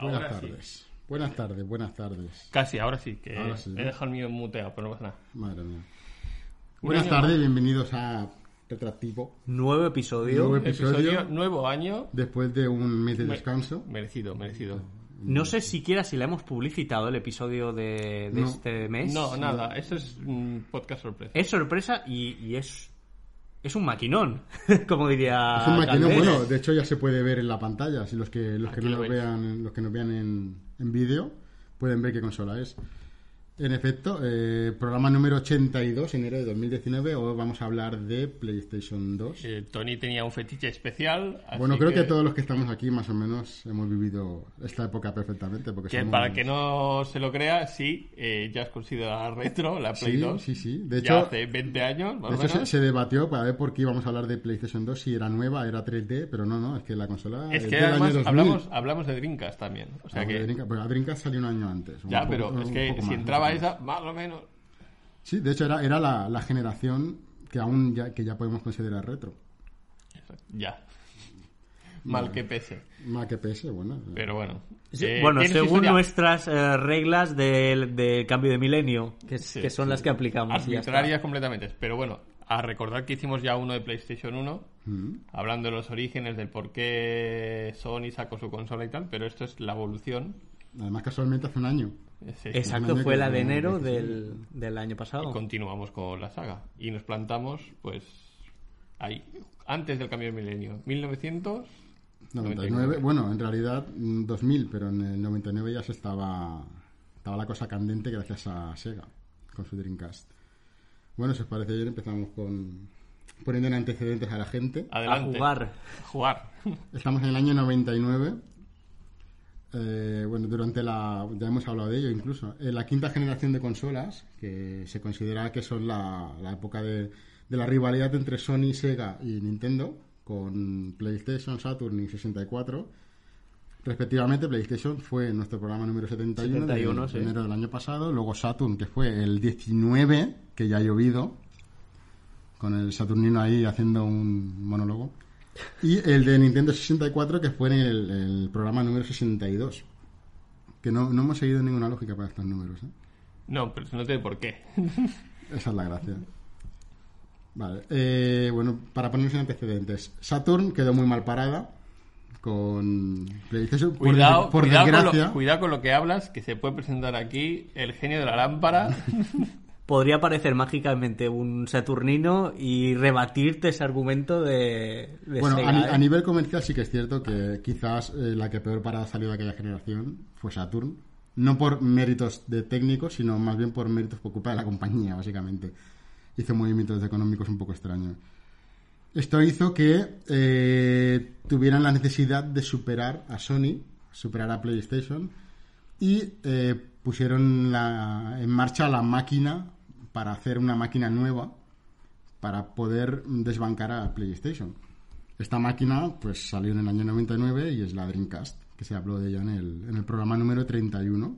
Buenas Ahora sí. tardes. Buenas tardes, buenas tardes. Casi, ahora sí, que Ahora sí, he dejado el mío muteado, pero no pasa nada. Madre mía. Buenas tardes, más. bienvenidos a Retractivo. Nuevo episodio. Nuevo Episodio, episodio. nuevo año. Después de un mes de Me- descanso. Merecido, merecido. No sé siquiera si le hemos publicitado el episodio de, de No. este mes. No, nada, eso es un podcast sorpresa. Es sorpresa y, y es. Es un maquinón, como diría. Es un maquinón, bueno, de hecho ya se puede ver en la pantalla. Si los que los que Aquí no lo vean, los que nos vean en, en vídeo, pueden ver qué consola es. En efecto, eh, programa número 82, enero de 2019. Hoy vamos a hablar de PlayStation 2. Eh, Tony tenía un fetiche especial. así Bueno, creo que... todos los que estamos aquí más o menos hemos vivido esta época perfectamente. Porque que somos- para que no se lo crea, sí, eh, ya es considerada retro, la Play Sí, 2. sí, sí. De ya hecho, hace 20 años, más de hecho se, menos. se debatió para ver por qué íbamos a hablar de PlayStation 2, si era nueva, era 3D, pero no, no, es que la consola Es que del año además 2000. hablamos, hablamos de Dreamcast también. O sea que, Dreamcast- pues la Dreamcast salió un año antes. ya, poco- pero es que si entraba más. o menos. Sí, de hecho era, era la, la generación que aún ya, que ya podemos considerar retro. Ya. Mal que pese. Más que PS, bueno. Pero bueno. Sí, Eh, bueno, ¿tienes según historia? nuestras eh, reglas del de cambio de milenio, que, Sí, que son las que aplicamos. Arbitrarias completamente. Pero bueno, a recordar que hicimos ya uno de PlayStation 1, Mm. hablando de los orígenes, del por qué Sony sacó su consola y tal, pero esto es la evolución. Además, casualmente hace un año. Sí. Exacto, fue la de enero del, del año Y pasado. continuamos con la saga. Y nos plantamos, pues, ahí, antes del cambio de milenio. 1900. 99, bueno, en realidad mm, 2000, pero en el 99 ya se estaba, estaba la cosa candente gracias a Sega con su Dreamcast. Bueno, si os parece bien, empezamos con poniendo en antecedentes a la gente. Adelante. A jugar. A jugar. Estamos en el año 99. Eh, bueno, durante la. Ya hemos hablado de ello incluso. En la quinta generación de consolas, que se considera que son la, la época de, de la rivalidad entre Sony, Sega y Nintendo, con PlayStation, Saturn y 64. Respectivamente, PlayStation fue nuestro programa número 71, de- 71, de sí. enero del año pasado. Luego Saturn, que fue el 19, que ya ha llovido, con el Saturnino ahí haciendo un monólogo. Y el de Nintendo 64, que fue en el, el programa número 62. Que no, no hemos seguido ninguna lógica para estos números. ¿eh? No, pero no tiene por qué. Esa es la gracia. Vale. eh, bueno, para ponernos en antecedentes. Saturn quedó muy mal parada con PlayStation. Por Cuidado, des- por, cuidado, con desgracia. lo, cuidado con lo que hablas, que se puede presentar aquí el genio de la lámpara. Podría aparecer mágicamente un Saturnino y rebatirte ese argumento de, de Bueno, Sega, a, ni- ¿eh? a nivel comercial sí que es cierto que quizás eh, la que peor parada salió de aquella generación fue Saturn. No por méritos de técnicos, sino más bien por méritos por culpa de la compañía, básicamente. Hizo movimientos económicos un poco extraños. Esto hizo que eh, tuvieran la necesidad de superar a Sony, superar a PlayStation, y eh, pusieron la- en marcha la máquina para hacer una máquina nueva para poder desbancar a PlayStation. Esta máquina pues salió en el año 99 y es la Dreamcast, que se habló de ella en el, en el programa número 31.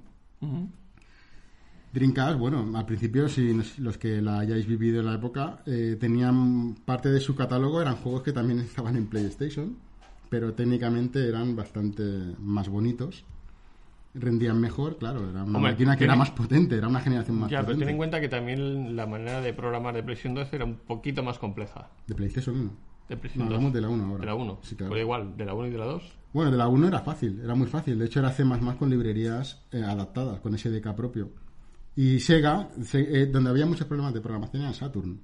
Dreamcast, bueno, al principio, si los que la hayáis vivido en la época, eh, tenían parte de su catálogo, eran juegos que también estaban en PlayStation, pero técnicamente eran bastante más bonitos, rendían mejor, claro, era una Hombre, máquina que era más potente, era una generación más ya, pero potente. ten en cuenta que también la manera de programar de PlayStation 2 era un poquito más compleja. De PlayStation 1. De No, PlayStation 2. hablamos de la 1 ahora. De la 1. Sí, claro. Pero igual, de la 1 y de la 2. Bueno, de la 1 era fácil, era muy fácil. De hecho, era C++ con librerías eh, adaptadas, con SDK propio. Y Sega, se- eh, donde había muchos problemas de programación, era Saturn.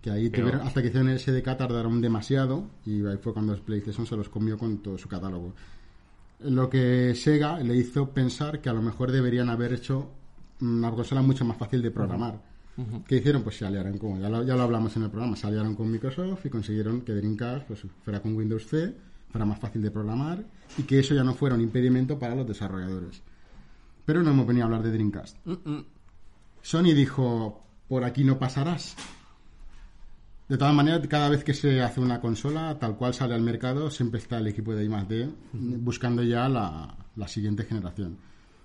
Que ahí Pero- tuvieron, hasta que hicieron el SDK tardaron demasiado y ahí fue cuando PlayStation se los comió con todo su catálogo. Lo que Sega le hizo pensar que a lo mejor deberían haber hecho una consola mucho más fácil de programar. ¿Qué hicieron? Pues se aliaron con, ya lo, ya lo hablamos en el programa, se aliaron con Microsoft y consiguieron que Dreamcast pues, fuera con Windows C, fuera más fácil de programar y que eso ya no fuera un impedimento para los desarrolladores. Pero no hemos venido a hablar de Dreamcast. Sony dijo, por aquí no pasarás. De todas maneras, cada vez que se hace una consola, tal cual sale al mercado, siempre está el equipo de I+D buscando ya la, la siguiente generación.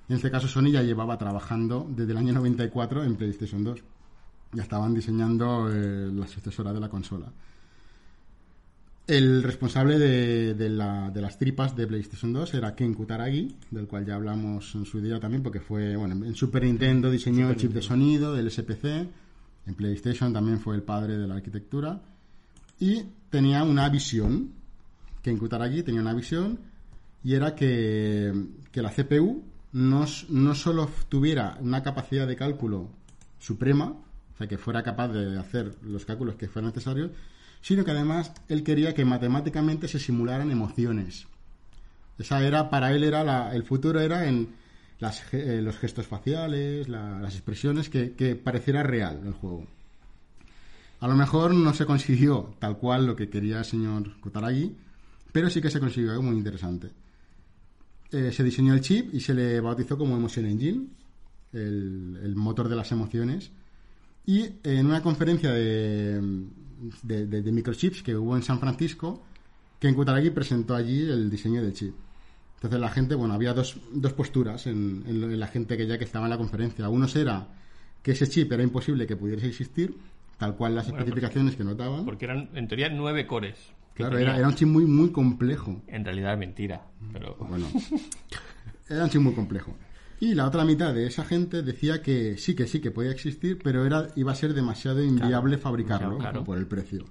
En este caso, Sony ya llevaba trabajando desde el año 94 en PlayStation 2. Ya estaban diseñando eh, la sucesora de la consola. El responsable de, de la- de las tripas de PlayStation 2 era Ken Kutaragi, del cual ya hablamos en su día también, porque fue, bueno, en Super Nintendo diseñó el chip de sonido del SPC, en PlayStation también fue el padre de la arquitectura, y tenía una visión, Ken Kutaragi tenía una visión, y era que, que la CPU no, no solo tuviera una capacidad de cálculo suprema, o sea, que fuera capaz de hacer los cálculos que fueran necesarios, sino que además él quería que matemáticamente se simularan emociones. Esa era, para él era la- el futuro era en eh, los gestos faciales, la- las expresiones, que, que pareciera real el juego. A lo mejor no se consiguió tal cual lo que quería el señor Kutaragi, pero sí que se consiguió algo muy interesante. Eh, se diseñó el chip y se le bautizó como Emotion Engine, el, motor de las emociones. Y en una conferencia de, de, de- de microchips que hubo en San Francisco, Ken Kutaragi presentó allí el diseño del chip. Entonces la gente, bueno, había dos, dos posturas en, la gente que ya que estaba en la conferencia. Unos era que ese chip era imposible que pudiese existir, tal cual las Bueno, especificaciones que notaban. Porque eran, en teoría, nueve cores. Claro, era, era un chip muy, muy complejo. En realidad es mentira. Pero Bueno, era un chip muy complejo. Y la otra mitad de esa gente decía que sí, que sí, que podía existir, pero era iba a ser demasiado inviable fabricarlo por el precio.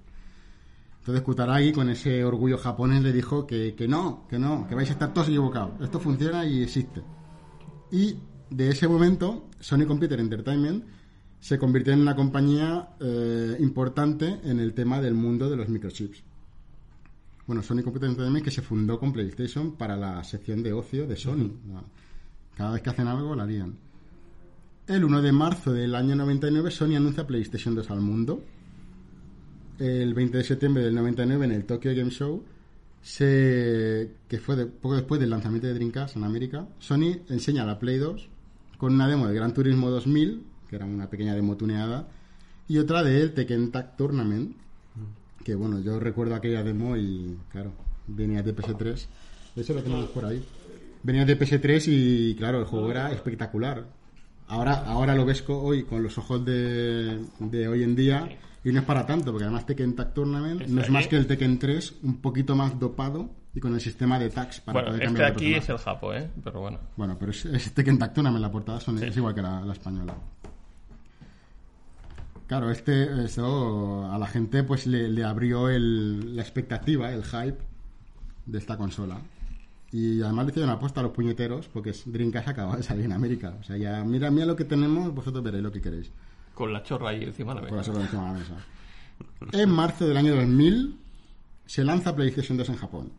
Entonces Kutaragi, con ese orgullo japonés, le dijo que, que no, que no, que vais a estar todos equivocados. Esto funciona y existe. Y de ese momento, Sony Computer Entertainment se convirtió en una compañía eh, importante en el tema del mundo de los microchips. Bueno, Sony Computer Entertainment que se fundó con PlayStation para la sección de ocio de Sony. Cada vez que hacen algo la lían. El 1 de marzo del año 99 Sony anuncia PlayStation 2 al mundo. El 20 de septiembre del 99 en el Tokyo Game Show, se, que fue de- poco después del lanzamiento de Dreamcast en América, Sony enseña la Play 2 con una demo de Gran Turismo 2000, que era una pequeña demo tuneada, y otra de el Tekken Tag Tournament, que bueno, yo recuerdo aquella demo y claro, venía de PS3. De hecho lo tenemos por ahí. Venía de PS3 y claro, el juego era espectacular. Ahora, ahora lo ves hoy con los ojos de, de hoy en día y no es para tanto, porque además Tekken Tag Tournament Este no es más que el Tekken 3 un poquito más dopado y con el sistema de tags para bueno, poder este cambiar de aquí es el Japo, ¿eh? Pero bueno. Bueno, pero es, es Tekken Tag Tournament, la portada son- es igual que la, la española. Claro, este eso a la gente pues le, le abrió el- la expectativa, el hype de esta consola. Y además le hicieron apuesta a los puñeteros porque Dreamcast acaba de salir en América. O sea, ya mira, mira lo que tenemos, vosotros veréis lo que queréis. Con la chorra ahí encima de la mesa. eso lo encima de la mesa. En marzo del año 2000 se lanza PlayStation 2 en Japón.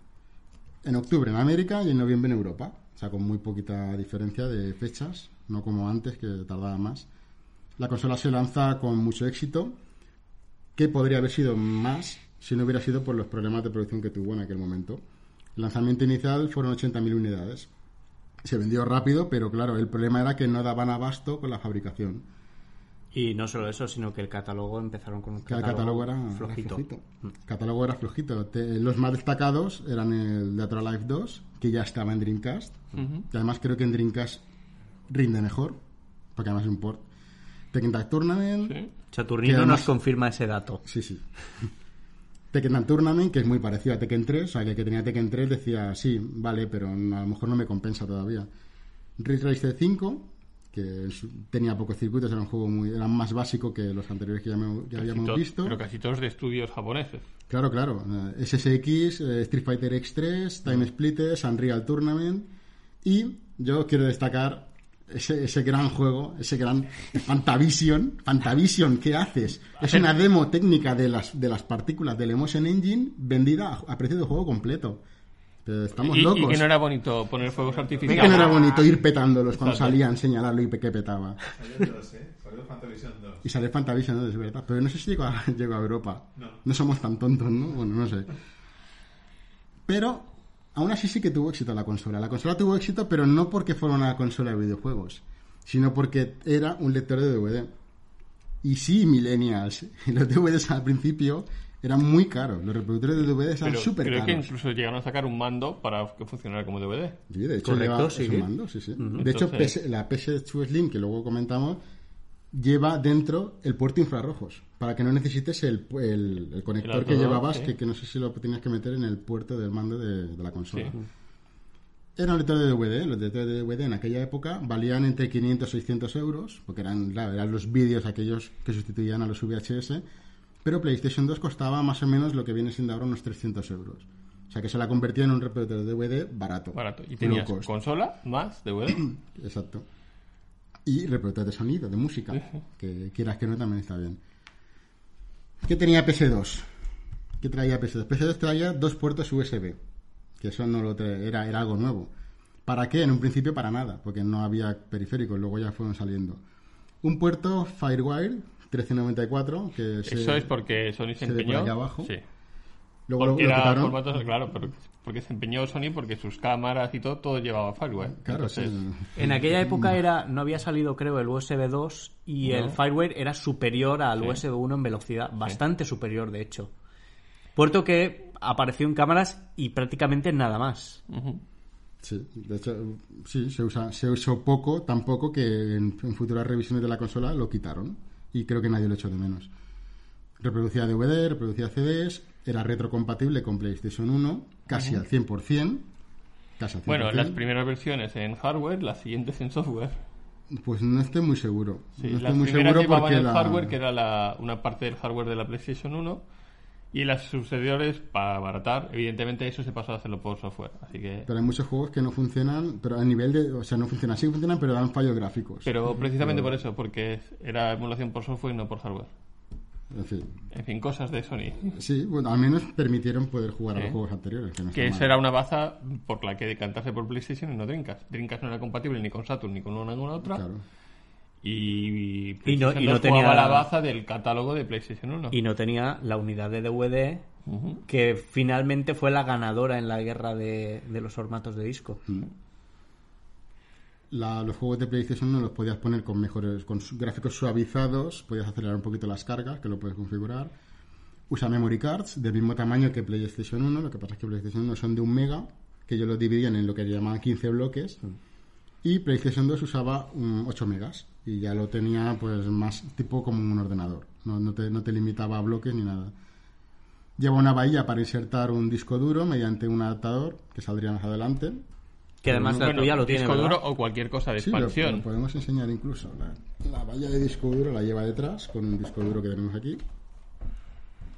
En octubre en América y en noviembre en Europa. O sea, con muy poquita diferencia de fechas, no como antes, que tardaba más. La consola se lanza con mucho éxito, que podría haber sido más si no hubiera sido por los problemas de producción que tuvo en aquel momento. El lanzamiento inicial fueron 80.000 unidades. Se vendió rápido, pero claro, el problema era que no daban abasto con la fabricación. Y no solo eso, sino que el catálogo empezaron con un Que el catálogo, catálogo era era flojito. flojito. El catálogo era flojito. Te- los más destacados eran el or Alive 2, que ya estaba en Dreamcast. Y además creo que en Dreamcast rinde mejor, porque además es un port. Tekken Tag Tournament, Sí. Saturnino además- nos confirma ese dato. sí, sí. Tekken Tag Tournament, que es muy parecido a Tekken 3, o sea, que el que tenía Tekken 3 decía, sí, vale, pero a lo mejor no me compensa todavía. Ridge Racer 5, que tenía pocos circuitos, era un juego muy, era más básico que los anteriores que ya, me- ya Casi habíamos to- visto. Pero casi todos de estudios japoneses. Claro, claro. Eh, SSX, eh, Street Fighter X3, Time Splitters, Unreal Tournament. Y yo quiero destacar ese, ese gran juego, ese gran Fantavision. Fantavision, ¿qué haces? Es una demo técnica de las, de las partículas del Emotion Engine vendida a, a precio de juego completo. Pero estamos Y, y locos. que no era bonito poner fuegos ¿Ve artificiales. que no era bonito ir petándolos cuando Exacto. salían, señalarlo y que petaba? Salió dos, ¿eh? Salió Fantavision 2. Y sale Fantavision, ¿no? Es verdad. Pero no sé si llegó a, llegó a Europa. No. somos tan tontos, ¿no? Bueno, no sé. Pero, aún así sí que tuvo éxito la consola. La consola tuvo éxito, pero no porque fuera una consola de videojuegos, sino porque era un lector de DVD. Y sí, millennials. Los DVDs al principio eran muy caros. Los reproductores de DVDs eran súper creo caros. que incluso llegaron a sacar un mando para que funcionara como DVD. Sí, de hecho, Correcto, lleva sí. mando, sí, sí. De hecho, Entonces- PS la PS2 Slim, que luego comentamos, lleva dentro el puerto infrarrojos, para que no necesites el, el- el conector El que llevabas, sí. que, que no sé si lo tenías que meter en el puerto del mando de, de la consola. Sí. Era un lector de DVD. Los lectores de DVD en aquella época valían entre 500 y 600 euros, porque eran, claro, eran los vídeos aquellos que sustituían a los VHS. Pero PlayStation 2 costaba más o menos lo que viene siendo ahora unos 300 euros. O sea que se la convertía en un reproductor de DVD barato. Barato. Y tenías consola más DVD. Exacto. Y reproductor de sonido, de música, que quieras que no también está bien. ¿Qué tenía PS2? ¿Qué traía PS2? PS2 traía dos puertos USB, que eso no lo era, era algo nuevo. ¿Para qué? En un principio para nada, porque no había periféricos, luego ya fueron saliendo. Un puerto Firewire 1394, que se- Eso es porque Sony se empeñó. abajo. Sí. luego Porque lo formatos, claro, pero porque se empeñó Sony porque sus cámaras y todo, todo llevaba fireware. Claro, Entonces, sí. En aquella época era no había salido, creo, el USB 2 y No. el Firewire era superior al Sí. USB 1 en velocidad, bastante superior, de hecho. Puerto que apareció en cámaras y prácticamente nada más. Sí, de hecho, sí, se, usa, se usó poco, tan poco que en, en futuras revisiones de la consola lo quitaron. Y creo que nadie lo echó de menos. Reproducía DVD, reproducía CDs, era retrocompatible con PlayStation 1, casi al 100%. Casi al 100%. Bueno, las primeras versiones en hardware, las siguientes en software. Pues no estoy muy seguro. Sí, no estoy las muy primeras seguro porque el la- hardware, que era la- una parte del hardware de la PlayStation 1, y las sucesores, para abaratar, evidentemente eso se pasó a hacerlo por software. Así que... Pero hay muchos juegos que no funcionan, pero a nivel de... O sea, no funcionan, sí funcionan, pero dan fallos gráficos. Pero precisamente por eso, porque era emulación por software y no por hardware. En fin. En fin, cosas de Sony. Sí, bueno, al menos permitieron poder jugar a los juegos anteriores. Que, no Que esa era una baza por la que decantarse por PlayStation y no Dreamcast. Dreamcast no era compatible ni con Saturn ni con una ninguna otra. Claro. Y, Y no- PlayStation y no 2 tenía- la baza del catálogo de PlayStation 1. Y no tenía la unidad de DVD que finalmente fue la ganadora en la guerra de, de los formatos de disco. La- los juegos de PlayStation 1 los podías poner con mejores con gráficos suavizados, podías acelerar un poquito las cargas, que lo puedes configurar. Usa memory cards del mismo tamaño que PlayStation 1, lo que pasa es que PlayStation 1 son de un mega, que ellos lo dividían en lo que llamaban 15 bloques, y PlayStation 2 usaba mm, 8 megas, y ya lo tenía pues más tipo como un ordenador, no, no te, no te limitaba a bloques ni nada. Lleva una bahía para insertar un disco duro mediante un adaptador, que saldría más adelante, Que además la tuya lo tiene, disco ¿verdad? duro o cualquier cosa de Sí, lo, expansión. lo podemos enseñar incluso. La, la valla de disco duro la lleva detrás con un disco duro que tenemos aquí.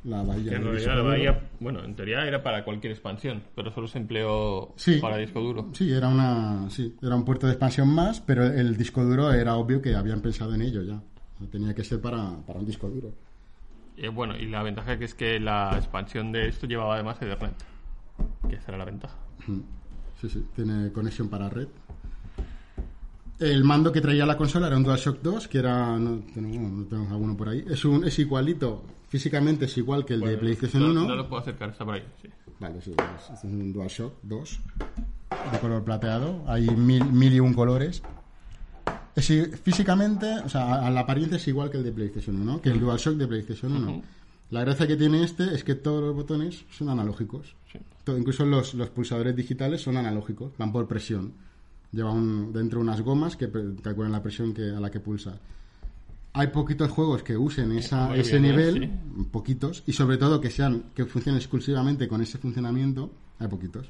La bahía Que en realidad la bahía, bueno, en teoría era para cualquier expansión, pero solo se empleó Sí. para disco duro. Sí, era una, sí, era un puerto de expansión más, pero el disco duro era obvio que habían pensado en ello ya. Tenía que ser para, para un disco duro. Y, bueno, y la ventaja que es que la expansión de esto llevaba además Ethernet. Que esa era la ventaja. Sí, sí, tiene conexión para red. El mando que traía la consola era un DualShock 2, que era. No tenemos, no tenemos alguno por ahí. Es, un, es igualito, físicamente es igual que el de Bueno, PlayStation no, 1. No lo puedo acercar, está por ahí. sí. Vale, sí, es, es un DualShock 2 de color plateado. Hay mil, mil y un colores. Es, físicamente, o sea, a, la apariencia es igual que el de PlayStation 1, ¿no? que el DualShock de PlayStation 1. La gracia que tiene este es que todos los botones son analógicos. Sí. To- incluso los, los pulsadores digitales son analógicos, van por presión. Lleva un- dentro unas gomas que calculan la presión que, a la que pulsa. Hay poquitos juegos que usen esa, Muy ese bien, ¿eh? nivel, poquitos, y sobre todo que sean que funcionen exclusivamente con ese funcionamiento, hay poquitos.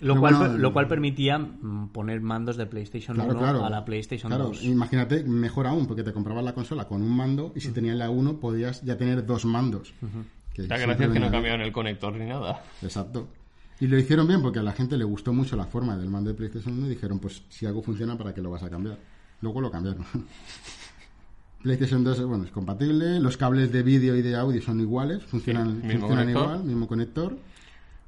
Lo, Pero cual, bueno, lo cual permitía mm, poner mandos de PlayStation Claro, 1 claro. a la PlayStation Claro, 2. imagínate, mejor aún, porque te comprabas la consola con un mando y si tenías la 1 podías ya tener dos mandos. que La siempre gracia es que no cambiaron el conector ni nada. Exacto. Y lo hicieron bien porque a la gente le gustó mucho la forma del mando de PlayStation 1 y dijeron, pues si algo funciona, ¿para qué lo vas a cambiar? Luego lo cambiaron. PlayStation 2 bueno, es compatible, los cables de vídeo y de audio son iguales, funcionan, Sí, funcionan conector. igual, mismo conector.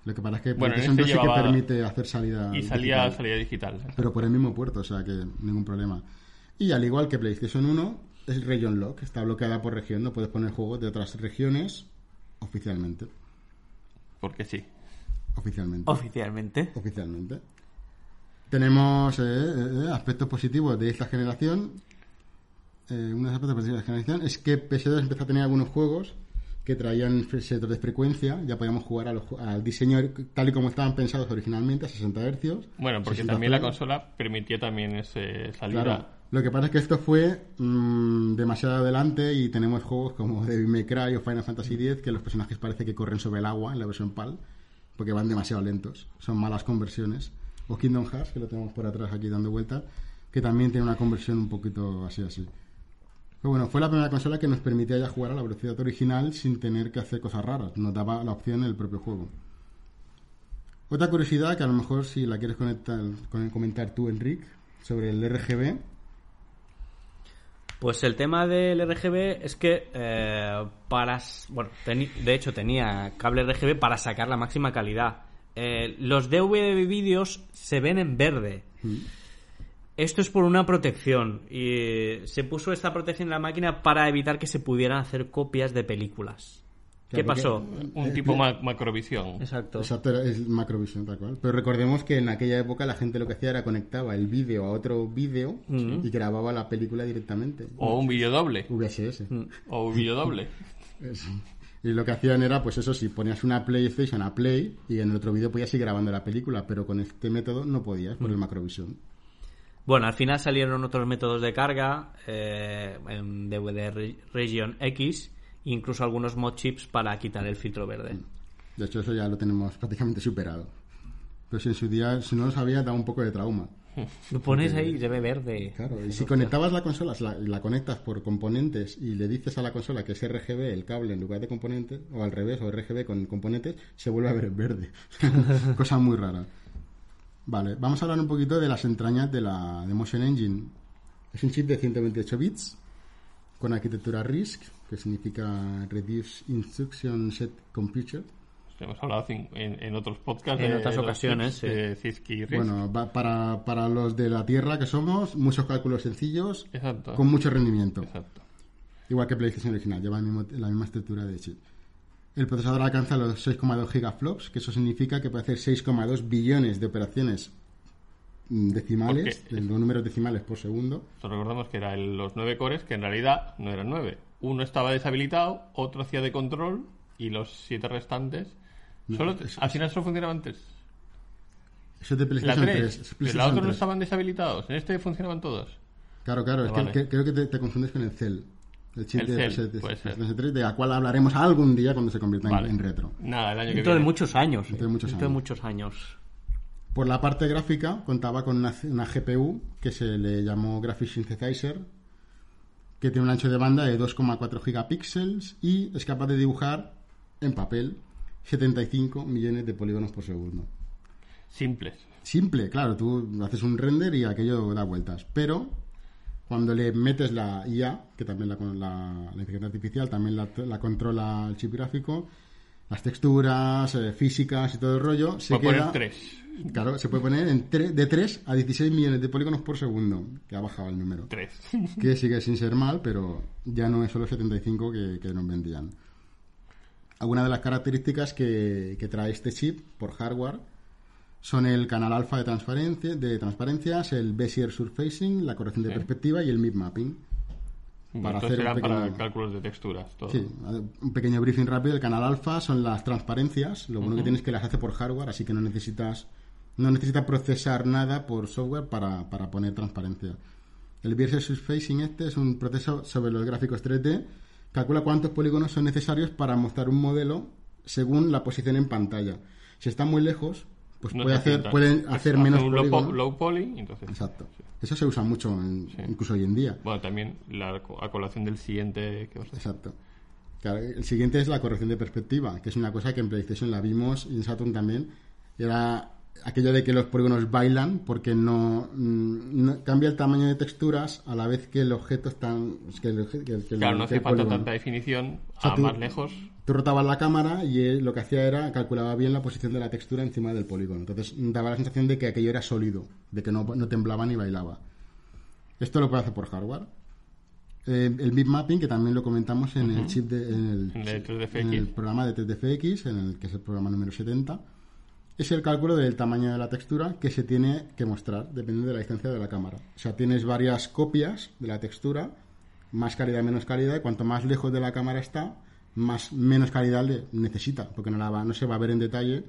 Lo que pasa es que Bueno, PlayStation este 2 sí que permite hacer salida Y salía, digital, salía digital. pero por el mismo puerto, o sea que ningún problema. Y al igual que PlayStation 1, es Region Lock, está bloqueada por región, no puedes poner juegos de otras regiones oficialmente. Porque sí. Oficialmente. Oficialmente. oficialmente. Tenemos eh, eh, aspectos positivos de esta generación. Eh, unos aspectos positivos de esta generación es que PS2 empezó a tener algunos juegos que traían selector de frecuencia. Ya podíamos jugar a los ju- al diseño tal y como estaban pensados originalmente, a 60 Hz. Bueno, porque 60 también la consola permitía también ese salida. Claro, Lo que pasa es que esto fue mm, demasiado adelante y tenemos juegos como Devil May Cry o Final Fantasy X que los personajes parece que corren sobre el agua en la versión PAL porque van demasiado lentos. Son malas conversiones. O Kingdom Hearts, que lo tenemos por atrás aquí dando vueltas, que también tiene una conversión un poquito así así. Pero bueno, fue la primera consola que nos permitía ya jugar a la velocidad original sin tener que hacer cosas raras. Nos daba la opción en el propio juego. Otra curiosidad que a lo mejor si la quieres conectar, con- comentar tú, Enric, sobre el RGB. Pues el tema del RGB es que eh, para... Bueno, de hecho tenía cable RGB para sacar la máxima calidad. Eh, los DVD de vídeos se ven en verde. Esto es por una protección y se puso esta protección en la máquina para evitar que se pudieran hacer copias de películas. ¿Qué pasó? Un tipo ma- macrovisión. Exacto. Exacto, es Macrovision tal cual. Pero recordemos que en aquella época la gente lo que hacía era conectaba el vídeo a otro vídeo y grababa la película directamente. O un vídeo doble. VHS. O un vídeo doble. Y lo que hacían era, pues eso, si ponías una PlayStation a Play y en el otro vídeo podías ir grabando la película, pero con este método no podías por el Macrovision. Bueno, al final salieron otros métodos de carga eh, en DVD Re- Region X, incluso algunos mod chips para quitar el filtro verde. De hecho, eso ya lo tenemos prácticamente superado. Pero si en su día, si no lo sabía, da un poco de trauma. Lo pones ahí y se ve verde. Claro, y si conectabas la consola, la, la conectas por componentes y le dices a la consola que es RGB el cable en lugar de componentes, o al revés, o RGB con componentes, se vuelve a ver verde. Cosa muy rara. Vale, vamos a hablar un poquito de las entrañas de la de Motion Engine. Es un chip de 128 bits con arquitectura RISC, que significa Reduced Instruction Set Computer. Hemos hablado en, en otros podcasts. En de otras ocasiones, y RISC. Bueno, para, para los de la Tierra que somos, muchos cálculos sencillos Exacto. con mucho rendimiento. Exacto. Igual que PlayStation original, lleva el mismo- la misma estructura de chip. El procesador alcanza los 6,2 gigaflops, que eso significa que puede hacer 6,2 billones de operaciones mm, decimales, de los números decimales por segundo. Entonces recordemos que eran los nueve cores, que en realidad no eran nueve. Uno estaba deshabilitado, otro hacía de control y los siete restantes. Solo, eso- al final solo funcionaban tres. Eso es de La PlayStation 3. 3. es Pero la otra no 3. estaban deshabilitados. En este funcionaban todos. Claro, claro, es Ah, que, vale. que- creo que te, te confundes con el Cell. El chip El de Cell, PlayStation puede ser. PlayStation 3, de la cual hablaremos algún día cuando se convierta en- Vale. en retro. Nada, el año que Dentro de muchos años. Dentro de muchos Dentro de años. muchos años. Por la parte gráfica contaba con una, una GPU que se le llamó Graphic Synthesizer, que tiene un ancho de banda de 2,4 gigapíxeles y es capaz de dibujar en papel 75 millones de polígonos por segundo. Simples. Simple, claro, tú haces un render y aquello da vueltas, pero cuando le metes la IA, que también la, la, la inteligencia artificial también la, la controla el chip gráfico, las texturas, eh, físicas y todo el rollo, se queda... tres. Claro, se puede poner en de 3 a 16 millones de polígonos por segundo, que ha bajado el número. Tres. Que sigue sin ser mal, pero ya no es solo 75 que, que nos vendían. Algunas de las características que, que trae este chip por hardware son el canal alfa de, transparencia, de transparencias, el Bezier Surfacing, la corrección de Sí. perspectiva y el mip mapping. Para Entonces hacer un para cálculos de texturas. Todo. Sí, un pequeño briefing rápido. El canal alfa son las transparencias. Lo bueno que tienes es que las hace por hardware, así que no necesitas no necesita procesar nada por software para, para poner transparencia. El Bezier Surfacing este es un proceso sobre los gráficos 3D. Calcula cuántos polígonos son necesarios para mostrar un modelo según la posición en pantalla. Si está muy lejos, pues No puede hacer, pueden hacer hace menos un low, poly, entonces. Exacto. Eso se usa mucho, en- Sí. incluso hoy en día. Bueno, también la a colación del siguiente que os Exacto. Claro, el siguiente es la corrección de perspectiva, que es una cosa que en PlayStation la vimos y en Saturn también. Era aquello de que los polígonos bailan porque no, mm, no- cambia el tamaño de texturas a la vez que el objeto está. Que el, que el- que el- Claro, no hace falta tanta definición O sea, a tú- más lejos. Tú rotabas la cámara y él lo que hacía era calculaba bien la posición de la textura encima del polígono. Entonces daba la sensación de que aquello era sólido, de que no, no temblaba ni bailaba. Esto lo puede hacer por hardware. Eh, el bitmapping, que también lo comentamos en el chip de, en el, En el 3DFX. en el programa de 3DFX, en el que es el programa número 70, es el cálculo del tamaño de la textura que se tiene que mostrar, dependiendo de la distancia de la cámara. O sea, tienes varias copias de la textura, más calidad, menos calidad, y cuanto más lejos de la cámara está, más menos calidad le necesita, porque no, la va- no se va a ver en detalle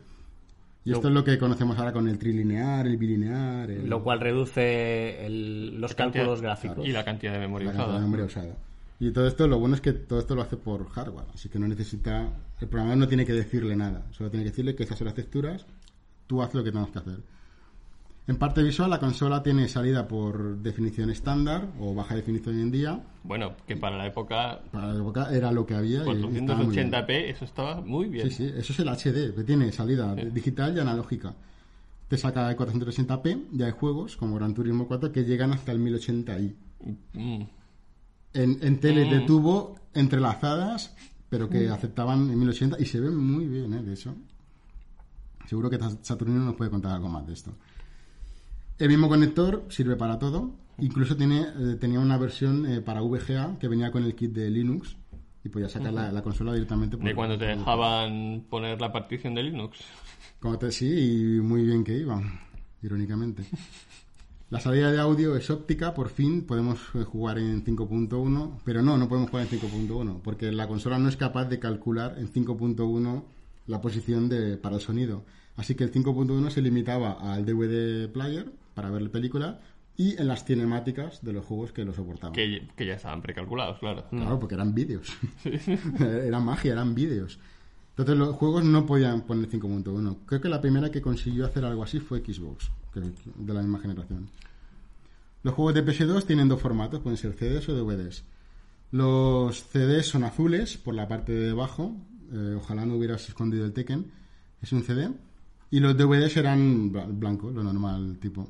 Y Lo- esto es lo que conocemos ahora con el trilinear, el bilinear, el- Lo cual reduce el- los cantidad- cálculos gráficos. Y la cantidad de memoria la cantidad de usada. memoria usada. Y todo esto, lo bueno es que todo esto lo hace por hardware, así que no necesita. El programador no tiene que decirle nada, solo tiene que decirle que esas son las texturas, tú haz lo que tengas que hacer. En parte visual, la consola tiene salida por definición estándar o baja definición hoy en día. Bueno, que para la época Para la época era lo que había. y estaba muy bien. 480p, eso estaba muy bien. Sí, sí, eso es el HD, que tiene salida digital y analógica. Te saca el 480p, ya hay juegos como Gran Turismo 4 que llegan hasta el 1080i. Mm. En, en teles de tubo entrelazadas, pero que aceptaban en 1080 y se ven muy bien, ¿eh? De eso. Seguro que Saturnino nos puede contar algo más de esto. El mismo conector sirve para todo. Incluso tiene, eh, tenía una versión eh, para VGA que venía con el kit de Linux y podía sacar la, la consola directamente. por- De cuando te dejaban poner la partición de Linux. Como te, sí, y muy bien que iba, irónicamente. La salida de audio es óptica, por fin podemos eh, jugar en 5.1, pero no, no podemos jugar en 5.1, porque la consola no es capaz de calcular en 5.1 la posición de, para el sonido. Así que el 5.1 se limitaba al DVD player para ver la película y en las cinemáticas de los juegos que lo soportaban. Que, que ya estaban precalculados, claro. Claro, porque eran vídeos. era magia, eran vídeos. Entonces los juegos no podían poner 5.1. Creo que la primera que consiguió hacer algo así fue Xbox, que- de la misma generación. Los juegos de PS2 tienen dos formatos, pueden ser CDs o DVDs. Los CDs son azules por la parte de abajo, eh, ojalá no hubieras escondido el Tekken, es un CD. Y los DVDs eran bla- blancos, lo normal tipo.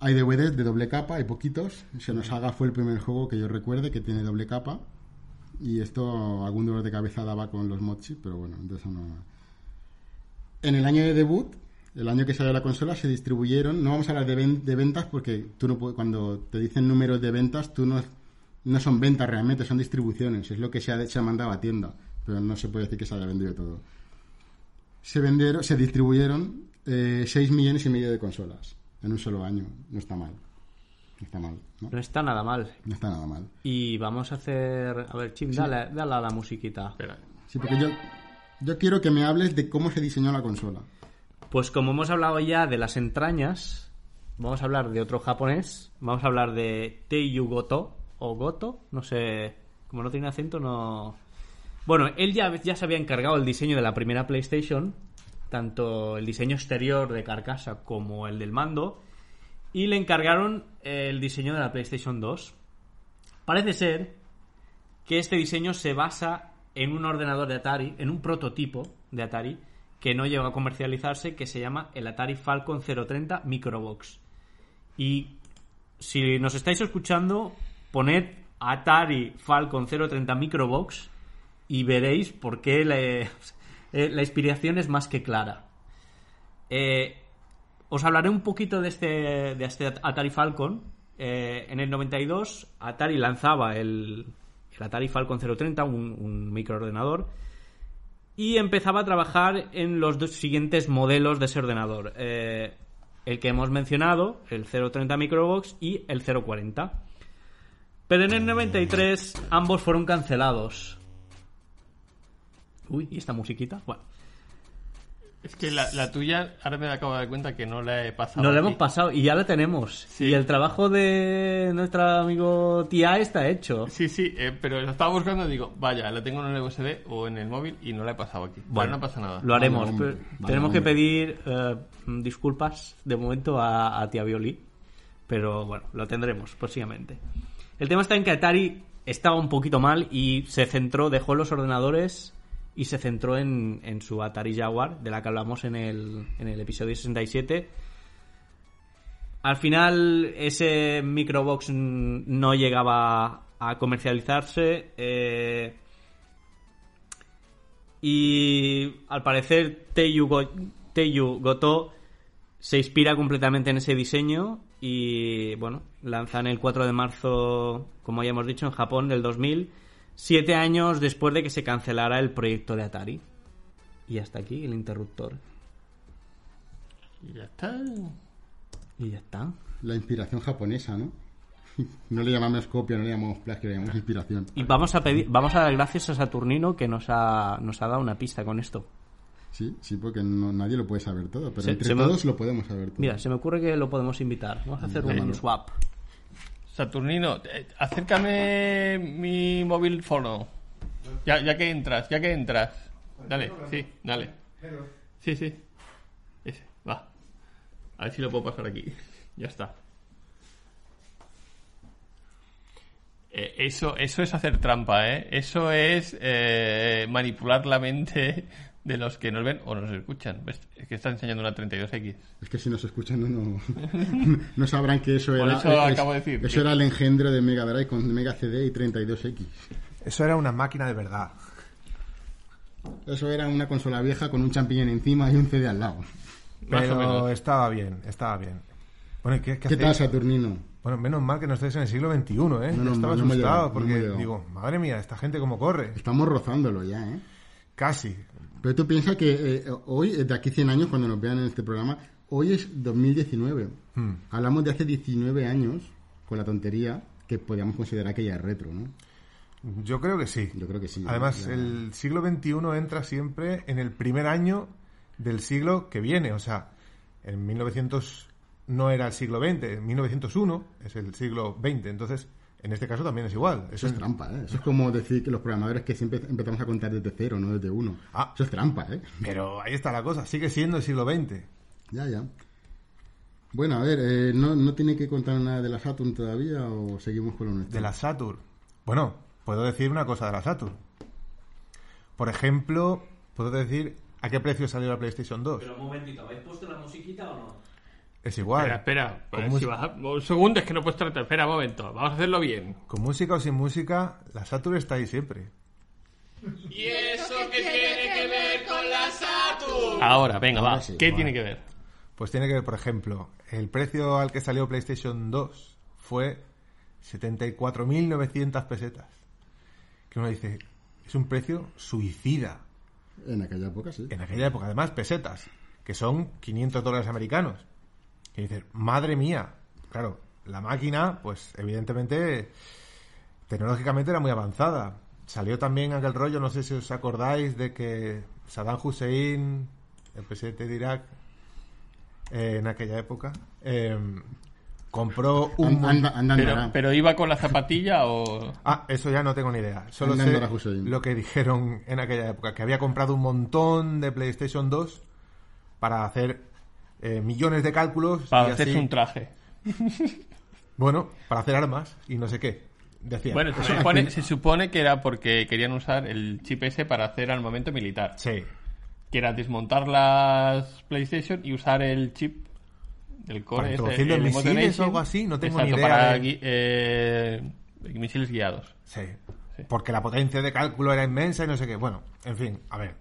Hay DVDs de doble capa, hay poquitos. Se nos haga fue el primer juego que yo recuerde que tiene doble capa. Y esto, algún dolor de cabeza daba con los mochi, pero bueno, de eso no. En el año de debut, el año que salió la consola, se distribuyeron. No vamos a hablar de ventas porque tú no puedes- cuando te dicen números de ventas, tú no, no son ventas realmente, son distribuciones. Es lo que se ha, se ha mandado a tienda, pero no se puede decir que se haya vendido todo. Se vendieron, se distribuyeron eh, 6 millones y medio de consolas en un solo año. No está mal. No está mal, ¿no? No está nada mal. No está nada mal. Y vamos a hacer... A ver, Chim, dale, dale a la musiquita. Espera. Sí, porque yo, yo quiero que me hables de cómo se diseñó la consola. Pues como hemos hablado ya de las entrañas, vamos a hablar de otro japonés. Vamos a hablar de Teiyu Goto, o Goto, no sé, como no tiene acento, no... Bueno, él ya, ya se había encargado el diseño de la primera PlayStation, tanto el diseño exterior de carcasa como el del mando, y le encargaron el diseño de la PlayStation 2. Parece ser que este diseño se basa en un ordenador de Atari, en un prototipo de Atari, que no llegó a comercializarse, que se llama el Atari Falcon 030 Microbox. Y si nos estáis escuchando, poned Atari Falcon 030 Microbox y veréis por qué eh, la inspiración es más que clara. Eh, os hablaré un poquito de este, de este Atari Falcon. Eh, en el 92, Atari lanzaba el, el Atari Falcon 030, un, un microordenador, y empezaba a trabajar en los dos siguientes modelos de ese ordenador. El que hemos mencionado, el 030 Microbox y el 040. Pero en el 93 ambos fueron cancelados. Uy, ¿y esta musiquita? Bueno, Es que la, la tuya, ahora me acabo de dar cuenta que no la he pasado. nos la hemos pasado y ya la tenemos. Sí. Y el trabajo de nuestro amigo Tía está hecho. Sí, sí, eh, pero lo estaba buscando y digo, vaya, la tengo en el USB o en el móvil y no la he pasado aquí. Bueno, no pasa nada. Lo haremos. Vale, hombre. pero Vale, tenemos que pedir eh, disculpas de momento a, a Tía Violi. Pero bueno, lo tendremos próximamente. El tema está en que Atari estaba un poquito mal y se centró, dejó los ordenadores y se centró en, su Atari Jaguar, de la que hablamos en el, en el episodio 67. Al final, ese Microbox no llegaba a comercializarse. eh, y al parecer Teiyu Goto se inspira completamente en ese diseño y bueno, lanzan el 4 de marzo, como ya hemos dicho, en Japón del 2000, siete años después de que se cancelara el proyecto de Atari. Y hasta aquí el interruptor. Y ya está. Y ya está. La inspiración japonesa, ¿no? No le llamamos copia, no le llamamos plagio, le llamamos inspiración. Y vamos a pedir, vamos a dar gracias a Saturnino que nos ha, nos ha dado una pista con esto. Sí, sí, porque no- nadie lo puede saber todo, pero Se- entre se me- todos lo podemos saber todo. Mira, se me ocurre que lo podemos invitar. Vamos a hacer un swap. Saturnino, eh, acércame mi móvil fono. Ya, ya que entras, ya que entras. Dale, sí, dale. Sí, sí. Ese, va. A ver si lo puedo pasar aquí. Ya está. Eh, eso, eso es hacer trampa, ¿eh? Eso es eh, manipular la mente de los que nos ven o nos escuchan. ¿Ves? Es que está enseñando una 32X. Es que si nos escuchan no, no, no sabrán que eso Por era, eso es- acabo de decir eso que- era el engendro de Mega Drive con Mega CD y 32X. Eso era una máquina de verdad. Eso era una consola vieja con un champiñón encima y un CD al lado. Pero estaba bien, estaba bien. Bueno, ¿y qué, qué ¿Qué tal? Saturnino? Bueno, menos mal que no estáis en el siglo XXI, ¿eh? No, no, estaba no asustado porque digo, madre mía, esta gente cómo corre. Estamos rozándolo ya, ¿eh? Casi. Pero tú piensas que eh, hoy, eh, de aquí 100 años, cuando nos vean en este programa, hoy es 2019. Hmm. Hablamos de hace 19 años, con la tontería, que podíamos considerar que ya es retro, ¿no? Yo creo que sí. Yo creo que sí. Además, Ya- el siglo XXI entra siempre en el primer año del siglo que viene. O sea, en 1900 no era el siglo XX, en 1901 es el siglo XX. Entonces, en este caso también es igual. Eso es trampa, ¿eh? Eso es como decir que los programadores que siempre empezamos a contar desde cero, no desde uno. Ah. Eso es trampa, ¿eh? Pero ahí está la cosa, sigue siendo el siglo XX. Ya, ya. Bueno, a ver, eh, ¿no, ¿no tiene que contar nada de la Saturn todavía o seguimos con lo nuestro? De la Saturn. Bueno, puedo decir una cosa de la Saturn. Por ejemplo, puedo decir a qué precio salió la PlayStation 2. un momentito, ¿habéis puesto la musiquita o no? Es igual. Espera, espera. Pues si música. baja- Un segundo, es que no puedes tratar. Espera, un momento. Vamos a hacerlo bien. Con música o sin música, la Saturn está ahí siempre. ¿Y eso qué tiene que ver con la Saturn? Ahora, venga, Ahora va. sí, ¿Qué va. tiene que ver? Pues tiene que ver, por ejemplo, el precio al que salió PlayStation 2 fue 74.900 pesetas. Que uno dice, es un precio suicida. En aquella época, sí. En aquella época, además, pesetas, que son 500 dólares americanos. Que dices, madre mía. Claro, la máquina, pues evidentemente, tecnológicamente era muy avanzada. Salió también aquel rollo, no sé si os acordáis, de que Saddam Hussein, el presidente de Irak, eh, en aquella época, eh, compró un... An- mon- anda, anda, Pero, pero iba con la zapatilla o. Ah, eso ya no tengo ni idea. Solo sé lo que dijeron en aquella época, que había comprado un montón de PlayStation 2 para hacer eh, millones de cálculos. Para hacerse un traje. Bueno, para hacer armas y no sé qué. Decía. Bueno, se supone, se supone que era porque querían usar el chip ese para hacer armamento militar. Sí. Que era desmontar las PlayStation y usar el chip del core. Para ese, el misiles o algo así, no tengo ni idea para de- gui- eh, misiles guiados. Sí. Sí. Porque la potencia de cálculo era inmensa y no sé qué. Bueno, en fin, a ver.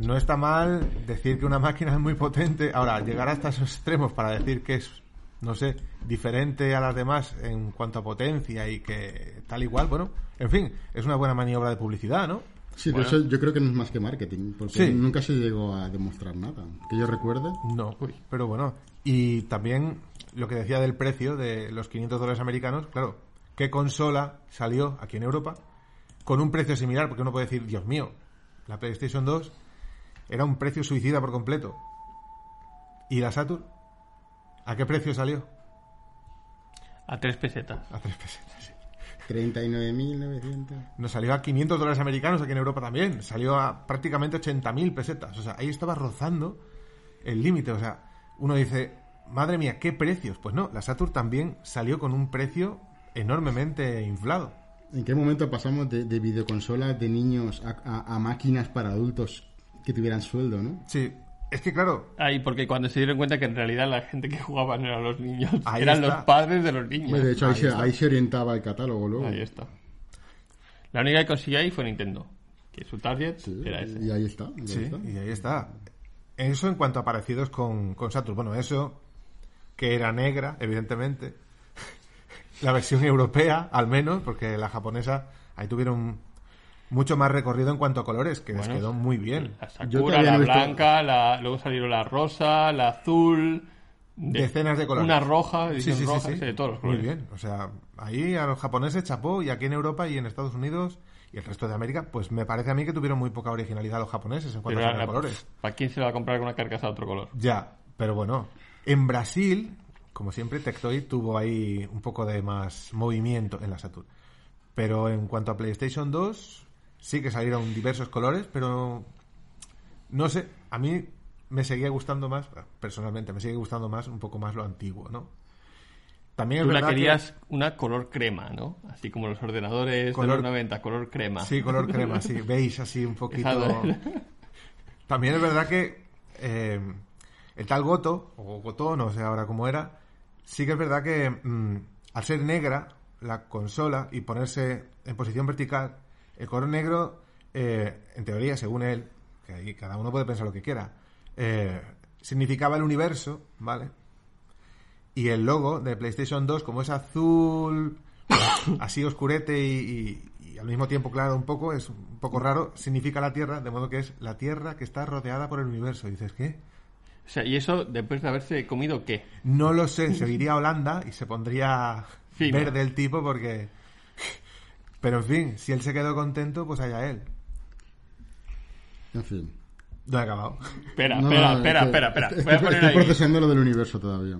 No está mal decir que una máquina es muy potente. Ahora, llegar hasta esos extremos para decir que es, no sé, diferente a las demás en cuanto a potencia y que tal igual, bueno, en fin, es una buena maniobra de publicidad, ¿no? Sí, pero eso yo creo que no es más que marketing, porque Sí. nunca se llegó a demostrar nada. Que yo recuerde. No, pero bueno. Y también lo que decía del precio de los 500 dólares americanos, claro, ¿qué consola salió aquí en Europa con un precio similar? Porque uno puede decir, Dios mío, la PlayStation 2 era un precio suicida por completo. ¿Y la Saturn? ¿A qué precio salió? A tres pesetas. A tres pesetas. sí. 39.900. Nos salió a 500 dólares americanos aquí en Europa también. Salió a prácticamente 80.000 pesetas. O sea, ahí estaba rozando el límite. O sea, uno dice, madre mía, ¿qué precios? Pues no, la Saturn también salió con un precio enormemente inflado. ¿En qué momento pasamos de, de videoconsolas de niños a, a- a máquinas para adultos que tuvieran sueldo, no? Sí, es que claro, Ahí, porque cuando se dieron cuenta que en realidad la gente que jugaba no eran los niños, Ahí eran está. los padres de los niños. Pues de hecho, ahí, ahí se, está. ahí se orientaba el catálogo luego. Ahí está. La única que consiguió ahí fue Nintendo. Que su target Sí, era ese. y ahí está. y ahí sí, está. y ahí está. Eso en cuanto a parecidos con, con Saturn. Bueno, eso que era negra, evidentemente. la versión europea, al menos, porque la japonesa, ahí tuvieron mucho más recorrido en cuanto a colores, que les Bueno, quedó muy bien. La Yo Sakura, la visto- blanca, la... luego salieron la rosa, la azul. de- Decenas de colores. Una roja, Sí, roja, sí. sí, de todos los Muy colores. bien. O sea, ahí a los japoneses chapó y aquí en Europa y en Estados Unidos y el resto de América, pues me parece a mí que tuvieron muy poca originalidad los japoneses en cuanto Pero a ahora, colores. ¿Para quién se le va a comprar con una carcasa de otro color? Ya, pero bueno, en Brasil, como siempre, Tectoy tuvo ahí un poco de más movimiento en la Saturn. Pero en cuanto a PlayStation 2, sí que salieron diversos colores, pero no sé, a mí me seguía gustando más, personalmente, me sigue gustando más un poco más lo antiguo, ¿no? También es Tú la que- querías una color crema, ¿no? Así como los ordenadores Color- de los 90, color crema. Sí, color crema, sí. Veis así un poquito. También es verdad que eh, el tal Goto, o Goto, no sé ahora cómo era, sí que es verdad que mm, al ser negra la consola y ponerse en posición vertical, el color negro, eh, en teoría, según él, que ahí cada uno puede pensar lo que quiera, eh, significaba el universo, ¿vale? Y el logo de PlayStation 2, como es azul, así oscurete y, y- y al mismo tiempo claro un poco, es un poco raro, significa la Tierra, de modo que es la Tierra que está rodeada por el universo. Y dices, ¿qué? O sea, ¿y eso después de haberse comido qué? No lo sé, se iría a Holanda y se pondría Fino. verde el tipo porque... Pero en fin, si él se quedó contento, pues allá él. En fin. No he acabado. Espera, No, espera, no, espera, que- espera, espera. estoy- Voy a poner estoy ahí. procesando lo del universo todavía.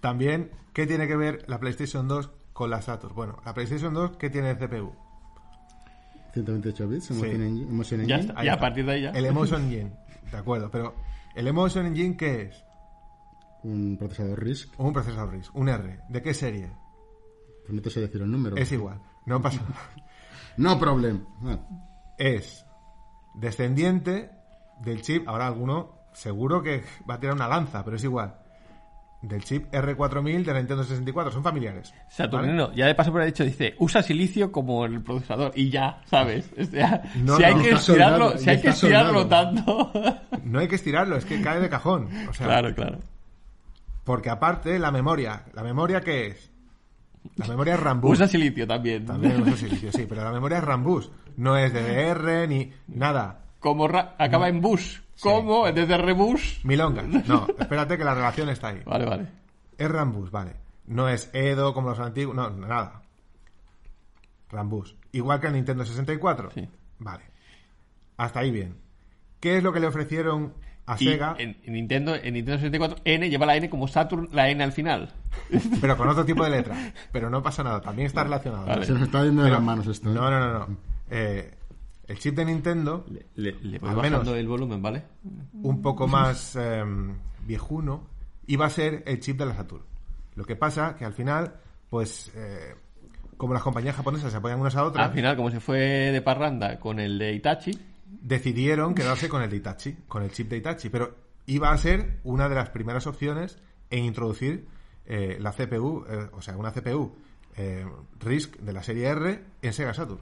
También, ¿qué tiene que ver la PlayStation 2 con la Saturn? Bueno, la PlayStation 2, ¿qué tiene de CPU? 128 bits, Sí. Emotion Engine. Emotion Ya Engine. está, Ahí ya a está. partir de ahí ya. El Emotion Engine, de acuerdo, pero ¿el Emotion Engine qué es? Un procesador RISC. Un procesador RISC, un R. ¿De qué serie? Pues no te sé decir el número. Es igual, no pasa nada. No problem. Ah, Es descendiente del chip, ahora alguno seguro que va a tirar una lanza, pero es igual. Del chip R4000 de la Nintendo 64, son familiares. Saturnino, ya de paso por ahí dicho, dice, usa silicio como el procesador. Y ya, ¿sabes? O sea, No, si hay no, que estirarlo, soldado, si hay que estirarlo tanto. No hay que estirarlo, es que cae de cajón. O sea, claro, claro. Porque aparte, la memoria. ¿La memoria qué es? La memoria es Rambus. Usa silicio también. También usa silicio, sí, pero la memoria es Rambus. No es DDR ni nada. Como ra- acaba en bus. ¿Cómo? Desde rebus. Milonga. No, espérate que la relación está ahí. Vale, vale. Es Rambus, vale. No es Edo como los antiguos, no, nada. Rambus. Igual que el Nintendo 64. Sí. Vale. Hasta ahí bien. ¿Qué es lo que le ofrecieron a Y Sega? en, en Nintendo, en Nintendo 64, N lleva la N como Saturn, la N al final. Pero con otro tipo de letra. Pero no pasa nada, también está relacionado. Vale. Se nos está yendo de las manos esto. ¿eh? No, no, no, no. Eh, el chip de Nintendo, Le, le voy Al bajando menos. el volumen, ¿vale? un poco más eh, viejuno, iba a ser el chip de la Saturn. Lo que pasa que al final, pues, eh, como las compañías japonesas se apoyan unas a otras, Al final, como se fue de parranda con el de Itachi, decidieron quedarse con el de Itachi, con el chip de Itachi, pero iba a ser una de las primeras opciones en introducir eh, la CPU, eh, o sea, una CPU eh, RISC de la serie R en Sega Saturn.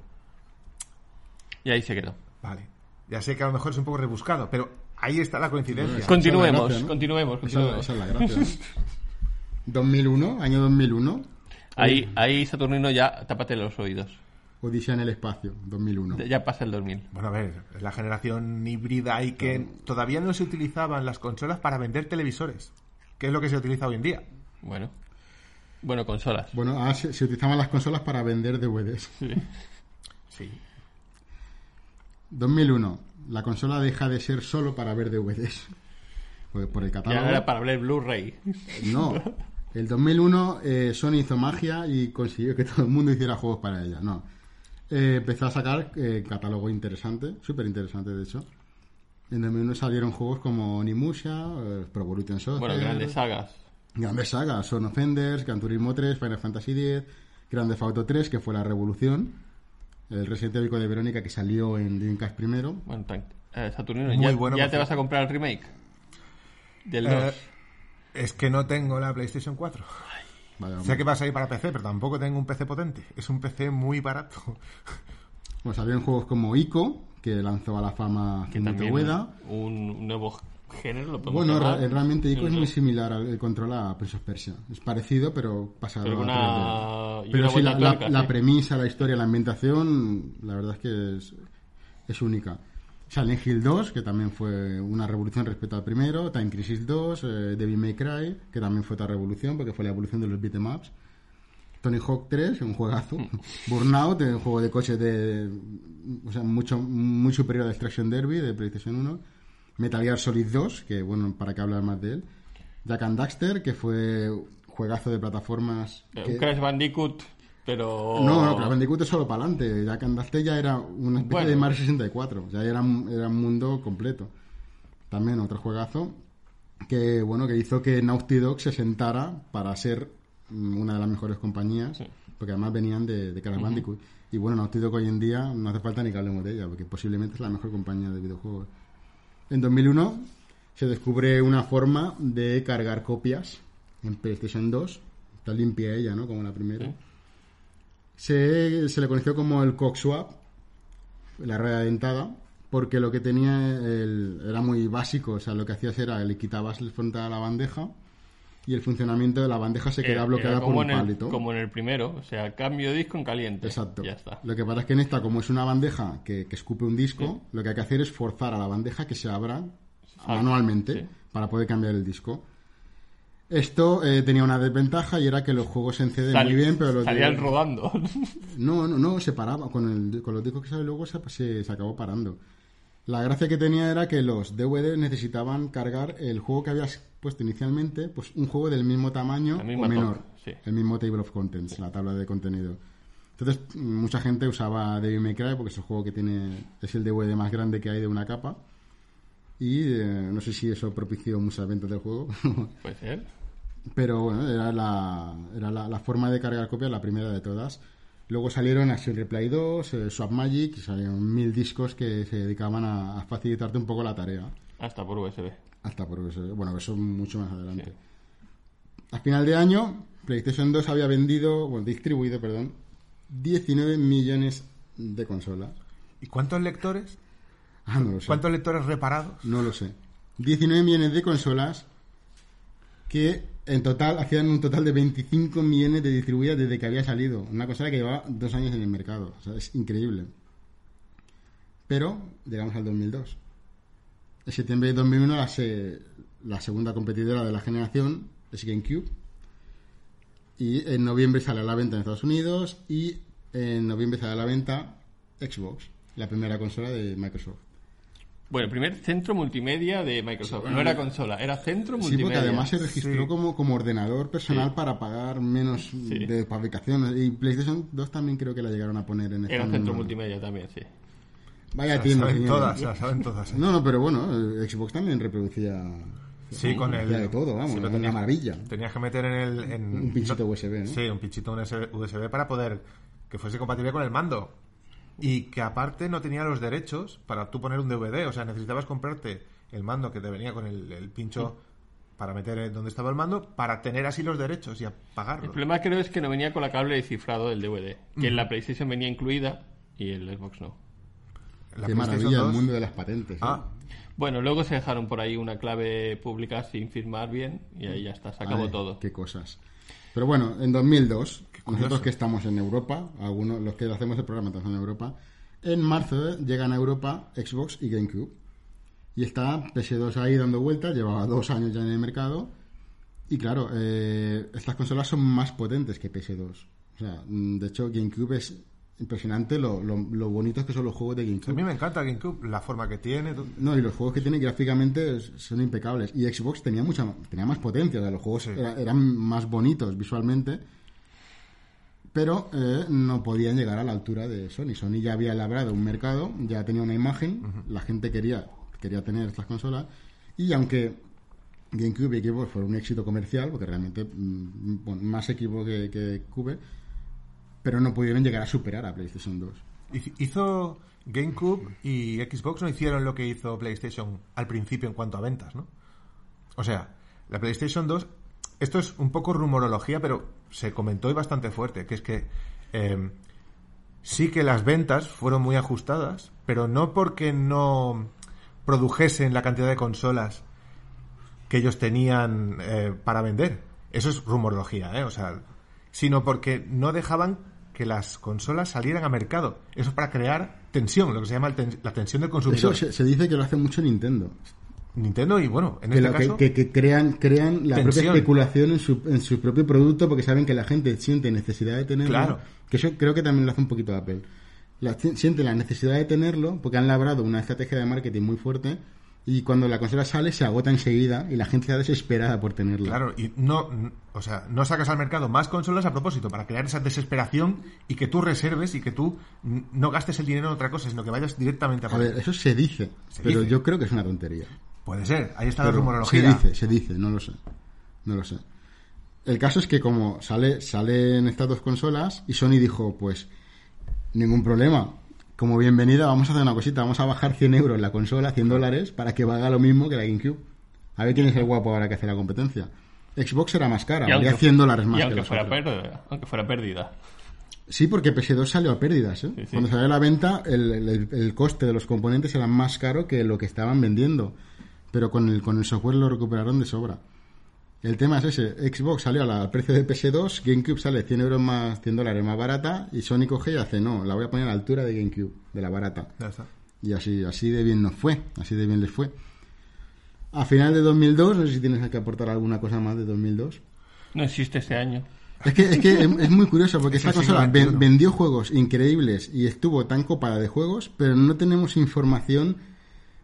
y ahí se quedó. Vale. Ya sé que a lo mejor es un poco rebuscado, pero ahí está la coincidencia. Con- Continuemos, gracia, ¿no? continuemos, Esa, continuemos. esa es la gracia. ¿no? 2001, año 2001. Ahí, ahí Saturnino ya tápate los oídos. Odisea en el espacio, 2001. Ya pasa el 2000. Bueno, a ver, es la generación híbrida y que todavía no se utilizaban las consolas para vender televisores, que es lo que se utiliza hoy en día. Bueno. Bueno, consolas. Bueno, ah, se, se utilizaban las consolas para vender DVDs. Sí. Sí. 2001. La consola deja de ser solo para ver DVDs. Pues por el Ya catálogo. no era para ver Blu-ray. No. El 2001 eh, Sony hizo magia y consiguió que todo el mundo hiciera juegos para ella. No. Eh, empezó a sacar eh, catálogo interesante, súper interesante de hecho. En 2001 salieron juegos como Onimusha, eh, Pro Evolution Soccer, Bueno, grandes sagas. grandes sagas, Son of Enders, Gran Turismo 3, Final Fantasy X, Grand Theft Auto 3, que fue la revolución, el Resident Evil de Verónica que salió en Dreamcast primero. Bueno, eh, Saturnino, Muy ¿ya, bueno, ya te vas a comprar el remake? Del 2. Eh, es que no tengo la PlayStation 4. Vaya, Sé que va a salir para PC, pero tampoco tengo un PC potente. Es un PC muy barato. Bueno, salieron juegos como Ico, que lanzó a la fama que también un, nuevo género lo podemos Bueno, llamar. re- realmente Ico es Sí, muy sí. similar al el control a Prince of Persia. Es parecido, pero pasado Pero a una- 3D. y Pero sí, la, la- tuerca, la sí. premisa, la historia, la ambientación, la verdad es que es, es única. Silent Hill 2, que también fue una revolución respecto al primero. Time Crisis 2, eh, Devil May Cry, que también fue otra revolución, porque fue la evolución de los beat'em ups. Tony Hawk 3, un juegazo. Burnout, un juego de coches de. O sea, mucho, muy superior a Destruction Derby de PlayStation 1. Metal Gear Solid 2, que bueno, para qué hablar más de él. Jack and Daxter, que fue juegazo de plataformas. Eh, que- Un Crash Bandicoot, pero... No, no, Crash Bandicoot es solo para adelante. Jack and Daxter ya era una especie Bueno. de Mario 64. Ya era, un- era un mundo completo. También otro juegazo que bueno que hizo que Naughty Dog se sentara para ser mm, una de las mejores compañías porque además venían de, de Crash Bandicoot y bueno Naughty Dog hoy en día no hace falta ni que hablemos de ella porque posiblemente es la mejor compañía de videojuegos en 2001 se descubre una forma de cargar copias en PlayStation 2 está limpia ella ¿no? como la primera se, se le conoció como el cock swap la rueda dentada porque lo que tenía el- era muy básico, o sea, lo que hacías era le quitabas el frontal a la bandeja y el funcionamiento de la bandeja se Era- quedaba bloqueada por como un en el- palito. Como en el primero, o sea, cambio de disco en caliente. Exacto. Ya está. Lo que pasa es que en esta, como es una bandeja que, que escupe un disco, lo que hay que hacer es forzar a la bandeja que se abra manualmente sí. para poder cambiar el disco. Esto eh, tenía una desventaja y era que los juegos se enceden Sal- muy bien, pero los de- Salían rodando. No, no, no, se paraba. Con, el, con los discos que sale luego se, se, se acabó parando. La gracia que tenía era que los DVD necesitaban cargar el juego que habías puesto inicialmente, pues un juego del mismo tamaño o menor. sí. El mismo table of contents, la tabla de contenido. Entonces, mucha gente usaba Devil May Cry porque es el juego que tiene, es el DVD más grande que hay de una capa. Y eh, no sé si eso propició muchas ventas del juego. Puede ser. Pero bueno, era la, era la, la forma de cargar copias, la primera de todas. Luego salieron Action Replay 2, eh, Swap Magic, y salieron mil discos que se dedicaban a, a facilitarte un poco la tarea. Hasta por USB. Hasta por eso, bueno, eso mucho más adelante. A final de año, PlayStation 2 había vendido, bueno, distribuido, perdón, 19 millones de consolas. ¿Y cuántos lectores? Ah, no lo sé. ¿Cuántos lectores reparados? No lo sé. 19 millones de consolas que en total hacían un total de 25 millones de distribuidas desde que había salido. Una consola que llevaba dos años en el mercado. O sea, es increíble. Pero llegamos al 2002. En septiembre de 2001 la, se- la segunda competidora de la generación es GameCube. Y en noviembre sale a la venta en Estados Unidos y en noviembre sale a la venta Xbox, la primera consola de Microsoft. Bueno, el primer centro multimedia de Microsoft. No era consola, era centro Sí, multimedia. porque además se registró Sí. como, como ordenador personal Sí. para pagar menos de fabricación. Y PlayStation 2 también creo que la llegaron a poner en Era centro misma- multimedia también, sí. Vaya tienda, saben todas, la saben todas. ¿eh? No, no, pero bueno, eh, Xbox también reproducía Sí, con el... de todo, vamos, sí, una maravilla. Tenías que meter en el... en- Un pinchito USB, ¿no? Sí, un pinchito USB para poder que fuese compatible con el mando. Y que aparte no tenía los derechos para tú poner un DVD. O sea, necesitabas comprarte el mando que te venía con el, el pincho para meter en donde estaba el mando para tener así los derechos y El apagarlos. problema creo es que no venía con la cable de cifrado del DVD. Que en la PlayStation venía incluida y el Xbox no. La Qué maravilla el 2 mundo de las patentes. ¿eh? Ah, Bueno, luego se dejaron por ahí una clave pública sin firmar bien y ahí ya está, se acabó Ay, todo. Qué cosas. Pero bueno, en 2002, curioso. nosotros que estamos en Europa, algunos los que hacemos el programa estamos en Europa, en marzo llegan a Europa Xbox y GameCube. Y está PS2 ahí dando vueltas, llevaba dos años ya en el mercado. Y claro, eh, estas consolas son más potentes que PS2. O sea, mm, de hecho, GameCube es impresionante lo, lo, lo bonitos que son los juegos de a mí GameCube. me encanta GameCube, la forma que tiene. todo. No, y los juegos que tiene gráficamente son impecables. Y Xbox tenía mucha tenía más potencia, o sea, los juegos Sí. era- eran más bonitos visualmente, pero eh, no podían llegar a la altura de Sony. Sony ya había labrado un mercado, ya tenía una imagen, la gente quería, quería tener estas consolas, y aunque GameCube y Xbox fueron un éxito comercial, porque realmente mm, bueno, más equipo que, que Cube, pero no pudieron llegar a superar a PlayStation 2. Hiz- Hizo GameCube y Xbox no hicieron lo que hizo PlayStation al principio en cuanto a ventas, ¿no? O sea, la PlayStation 2, esto es un poco rumorología, pero se comentó y bastante fuerte, que es que eh, sí que las ventas fueron muy ajustadas, pero no porque no produjesen la cantidad de consolas que ellos tenían eh, para vender. Eso es rumorología, ¿eh? O sea, sino porque no dejaban que las consolas salieran a mercado. Eso es para crear tensión, lo que se llama ten- la tensión del Eso consumidor. se, se dice que lo hace mucho Nintendo. Nintendo y bueno, en que, este lo- caso... que- que crean, crean la propia especulación en su, en su propio producto porque saben que la gente siente necesidad de tenerlo. Claro. Que eso creo que también lo hace un poquito Apple. La, siente la necesidad de tenerlo porque han labrado una estrategia de marketing muy fuerte y cuando la consola sale se agota enseguida y la gente está desesperada por tenerla. Claro, y no, o sea, no sacas al mercado más consolas a propósito para crear esa desesperación y que tú reserves y que tú no gastes el dinero en otra cosa, sino que vayas directamente a A ver, eso se dice, Se pero dice. yo creo que es una tontería. Puede ser, ahí está la Pero se rumorología. dice, se dice, no lo sé. No lo sé. El caso es que como sale, salen estas dos consolas y Sony dijo, pues, ningún problema. Como bienvenida vamos a hacer una cosita, vamos a bajar 100 euros la consola, 100 dólares, para que valga lo mismo que la GameCube. A ver quién es el guapo ahora que hace la competencia. Xbox era más cara, valía aunque- 100 dólares más y que aunque fuera, pérdida, aunque fuera pérdida. Sí, porque PS2 salió a pérdidas. ¿eh? Sí, sí. Cuando salió a la venta, el, el- el coste de los componentes era más caro que lo que estaban vendiendo. Pero con el, con el software lo recuperaron de sobra. El tema es ese. Xbox salió al precio de PS2, GameCube sale 100 euros más, 100 dólares más barata, y Sony coge y hace, no, la voy a poner a la altura de GameCube, de la barata. Ya está. Y así, así de bien nos fue, así de bien les fue. A final de 2002, no sé si tienes que aportar alguna cosa más de 2002. No existe este año. Es que, es, que es es muy curioso porque Es esta consola ven- vendió juegos increíbles y estuvo tan copada de juegos, pero no tenemos información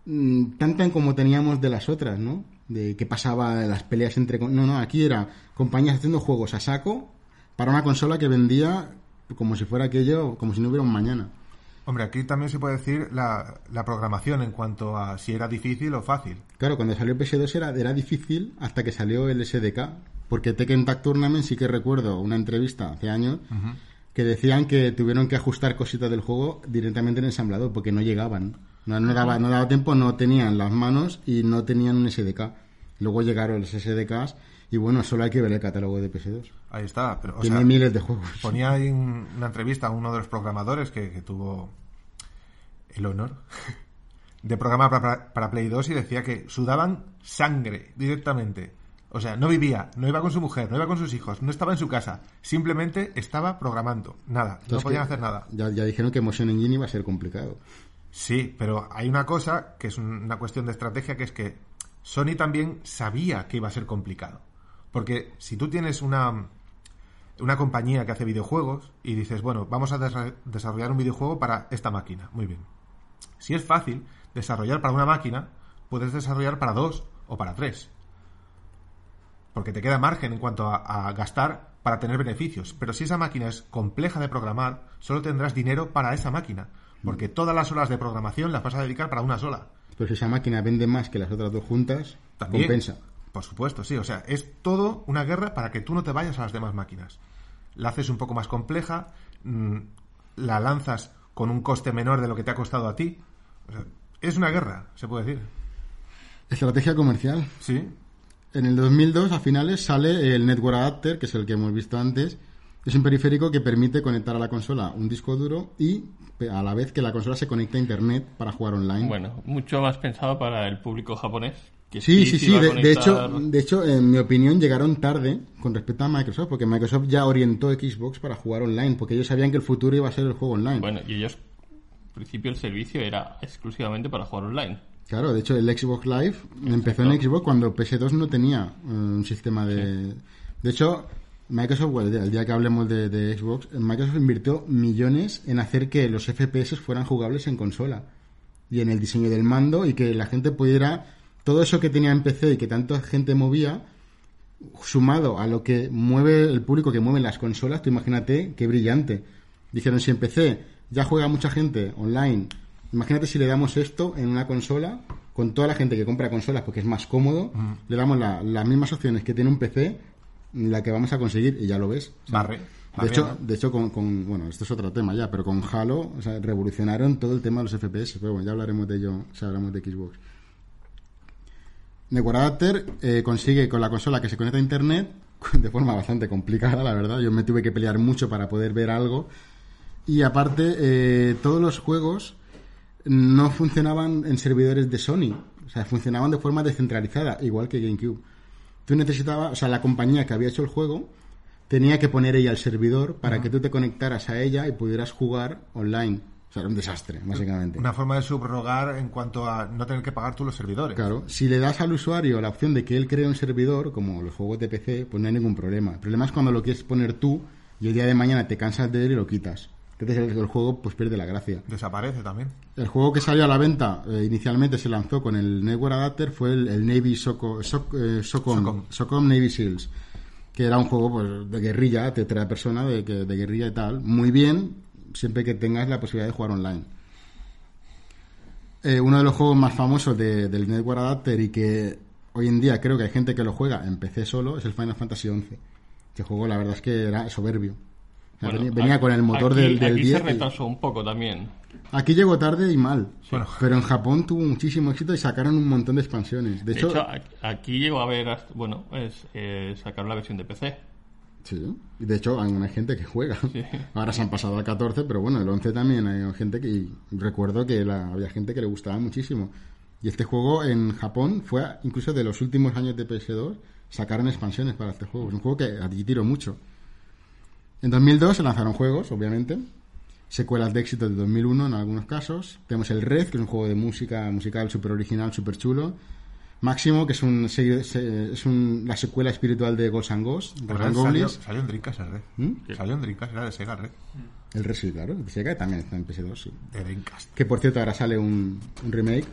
mm, tanta como teníamos de las otras, ¿no? De qué pasaba en las peleas entre... No, no, aquí era compañías haciendo juegos a saco para una consola que vendía como si fuera aquello, como si no hubiera un mañana. Hombre, aquí también se puede decir la, la programación en cuanto a si era difícil o fácil. Claro, cuando salió PS2 era, era difícil hasta que salió el SDK. Porque Tekken Tag Tournament sí que recuerdo una entrevista hace años que decían que tuvieron que ajustar cositas del juego directamente en el ensamblador porque no llegaban. No, no daba, no daba tiempo, no tenían las manos y no tenían un SDK. Luego llegaron los SDKs y bueno, solo hay que ver el catálogo de PS2. Ahí está. Pero, o Tiene sea, miles de juegos. ponía ahí un- una entrevista a uno de los programadores que, que tuvo el honor de programar para, para Play 2 y decía que sudaban sangre directamente. O sea, no vivía, no iba con su mujer, no iba con sus hijos, no estaba en su casa, simplemente estaba programando. Nada, no podían hacer nada. Ya, ya dijeron que Motion Engine iba a ser complicado. Sí, pero hay una cosa que es un- una cuestión de estrategia que es que Sony también sabía que iba a ser complicado. Porque si tú tienes una, una compañía que hace videojuegos y dices, bueno, vamos a desa- desarrollar un videojuego para esta máquina, muy bien. Si es fácil desarrollar para una máquina, puedes desarrollar para dos o para tres. Porque te queda margen en cuanto a, a gastar para tener beneficios. Pero si esa máquina es compleja de programar, solo tendrás dinero para esa máquina. Porque todas las horas de programación las vas a dedicar para una sola. Pero si esa máquina vende más que las otras dos juntas, También. compensa. Por supuesto, sí. O sea, es todo una guerra para que tú no te vayas a las demás máquinas. La haces un poco más compleja, mm, la lanzas con un coste menor de lo que te ha costado a ti. O sea, es una guerra, se puede decir. Estrategia comercial. Sí. En el 2002, a finales, sale el Network Adapter, que es el que hemos visto antes. Es un periférico que permite conectar a la consola un disco duro y a la vez que la consola se conecta a Internet para jugar online. Bueno, mucho más pensado para el público japonés. Que Sí, sí, sí. De, hecho, de hecho, en mi opinión, llegaron tarde con respecto a Microsoft, porque Microsoft ya orientó Xbox para jugar online, porque ellos sabían que el futuro iba a ser el juego online. Bueno, y ellos, al principio el servicio era exclusivamente para jugar online. Claro, de hecho, el Xbox Live empezó en Xbox cuando PS2 no tenía eh, un sistema de. De hecho, Microsoft, el día- que hablemos de, de Xbox, Microsoft invirtió millones en hacer que los FPS fueran jugables en consola y en el diseño del mando y que la gente pudiera. Todo eso que tenía en PC y que tanta gente movía, sumado a lo que mueve el público que mueve las consolas, tú imagínate qué brillante. Dijeron, si en PC ya juega mucha gente online, imagínate si le damos esto en una consola, con toda la gente que compra consolas porque es más cómodo, le damos la- las mismas opciones que tiene un PC, la que vamos a conseguir, y ya lo ves. O sea, Barre. de hecho, de hecho con, con- bueno, esto es otro tema ya, pero con Halo, o sea, revolucionaron todo el tema de los FPS, pero bueno, ya hablaremos de ello si hablamos de Xbox. Network Adapter eh, consigue con la consola que se conecta a internet de forma bastante complicada, la verdad. Yo me tuve que pelear mucho para poder ver algo. Y aparte, eh, todos los juegos no funcionaban en servidores de Sony. O sea, funcionaban de forma descentralizada, igual que GameCube. Tú necesitabas, o sea, la compañía que había hecho el juego tenía que poner ella el servidor para que tú te conectaras a ella y pudieras jugar online. O sea, era un desastre, básicamente. Una forma de subrogar en cuanto a no tener que pagar tú los servidores. Claro, si le das al usuario la opción de que él cree un servidor, como los juegos de PC, pues no hay ningún problema. El problema es cuando lo quieres poner tú y el día de mañana te cansas de él y lo quitas. Entonces el, el juego pues pierde la gracia. Desaparece también. El juego que salió a la venta eh, inicialmente se lanzó con el Network Adapter fue el, el Navy Soco, Soc- eh, Socom, Socom. Socom Navy Seals, que era un juego pues, de guerrilla, tercera persona, de, de guerrilla y tal. Muy bien, siempre que tengas la posibilidad de jugar online. Eh, uno de los juegos más famosos de- del Network Adapter y que hoy en día creo que hay gente que lo juega en PC solo es el Final Fantasy XI. Este juego la verdad es que era soberbio. Bueno, venía, aquí- con el motor aquí- del, del Aquí 10 se y- retrasó un poco también. Aquí llegó tarde y mal. Bueno. Pero en Japón tuvo muchísimo éxito y sacaron un montón de expansiones. De De hecho, hecho, aquí- llegó a ver, hasta- bueno, es, eh, sacaron la versión de PC. sí. Y de hecho, hay una gente que juega. Sí. Ahora se han pasado al 14, pero bueno, el 11 también hay gente que. y recuerdo que la- había gente que le gustaba muchísimo. Y este juego en Japón fue incluso de los últimos años de PS2. Sacaron expansiones para este juego. Es un juego que a ti tiro mucho. En 2002 se lanzaron juegos, obviamente. Secuelas de éxito de 2001 en algunos casos. Tenemos el Red, que es un juego de música musical súper original, súper chulo. Máximo, que es, un, es un- la secuela espiritual de Ghosts and Ghosts, salió, salió en Dreamcast el Red. ¿Mm? Salió en Dreamcast, era de Sega Red. El Red, sí, claro. De Sega también está en PS2, sí. De Dreamcast. Que por cierto, ahora sale un, un remake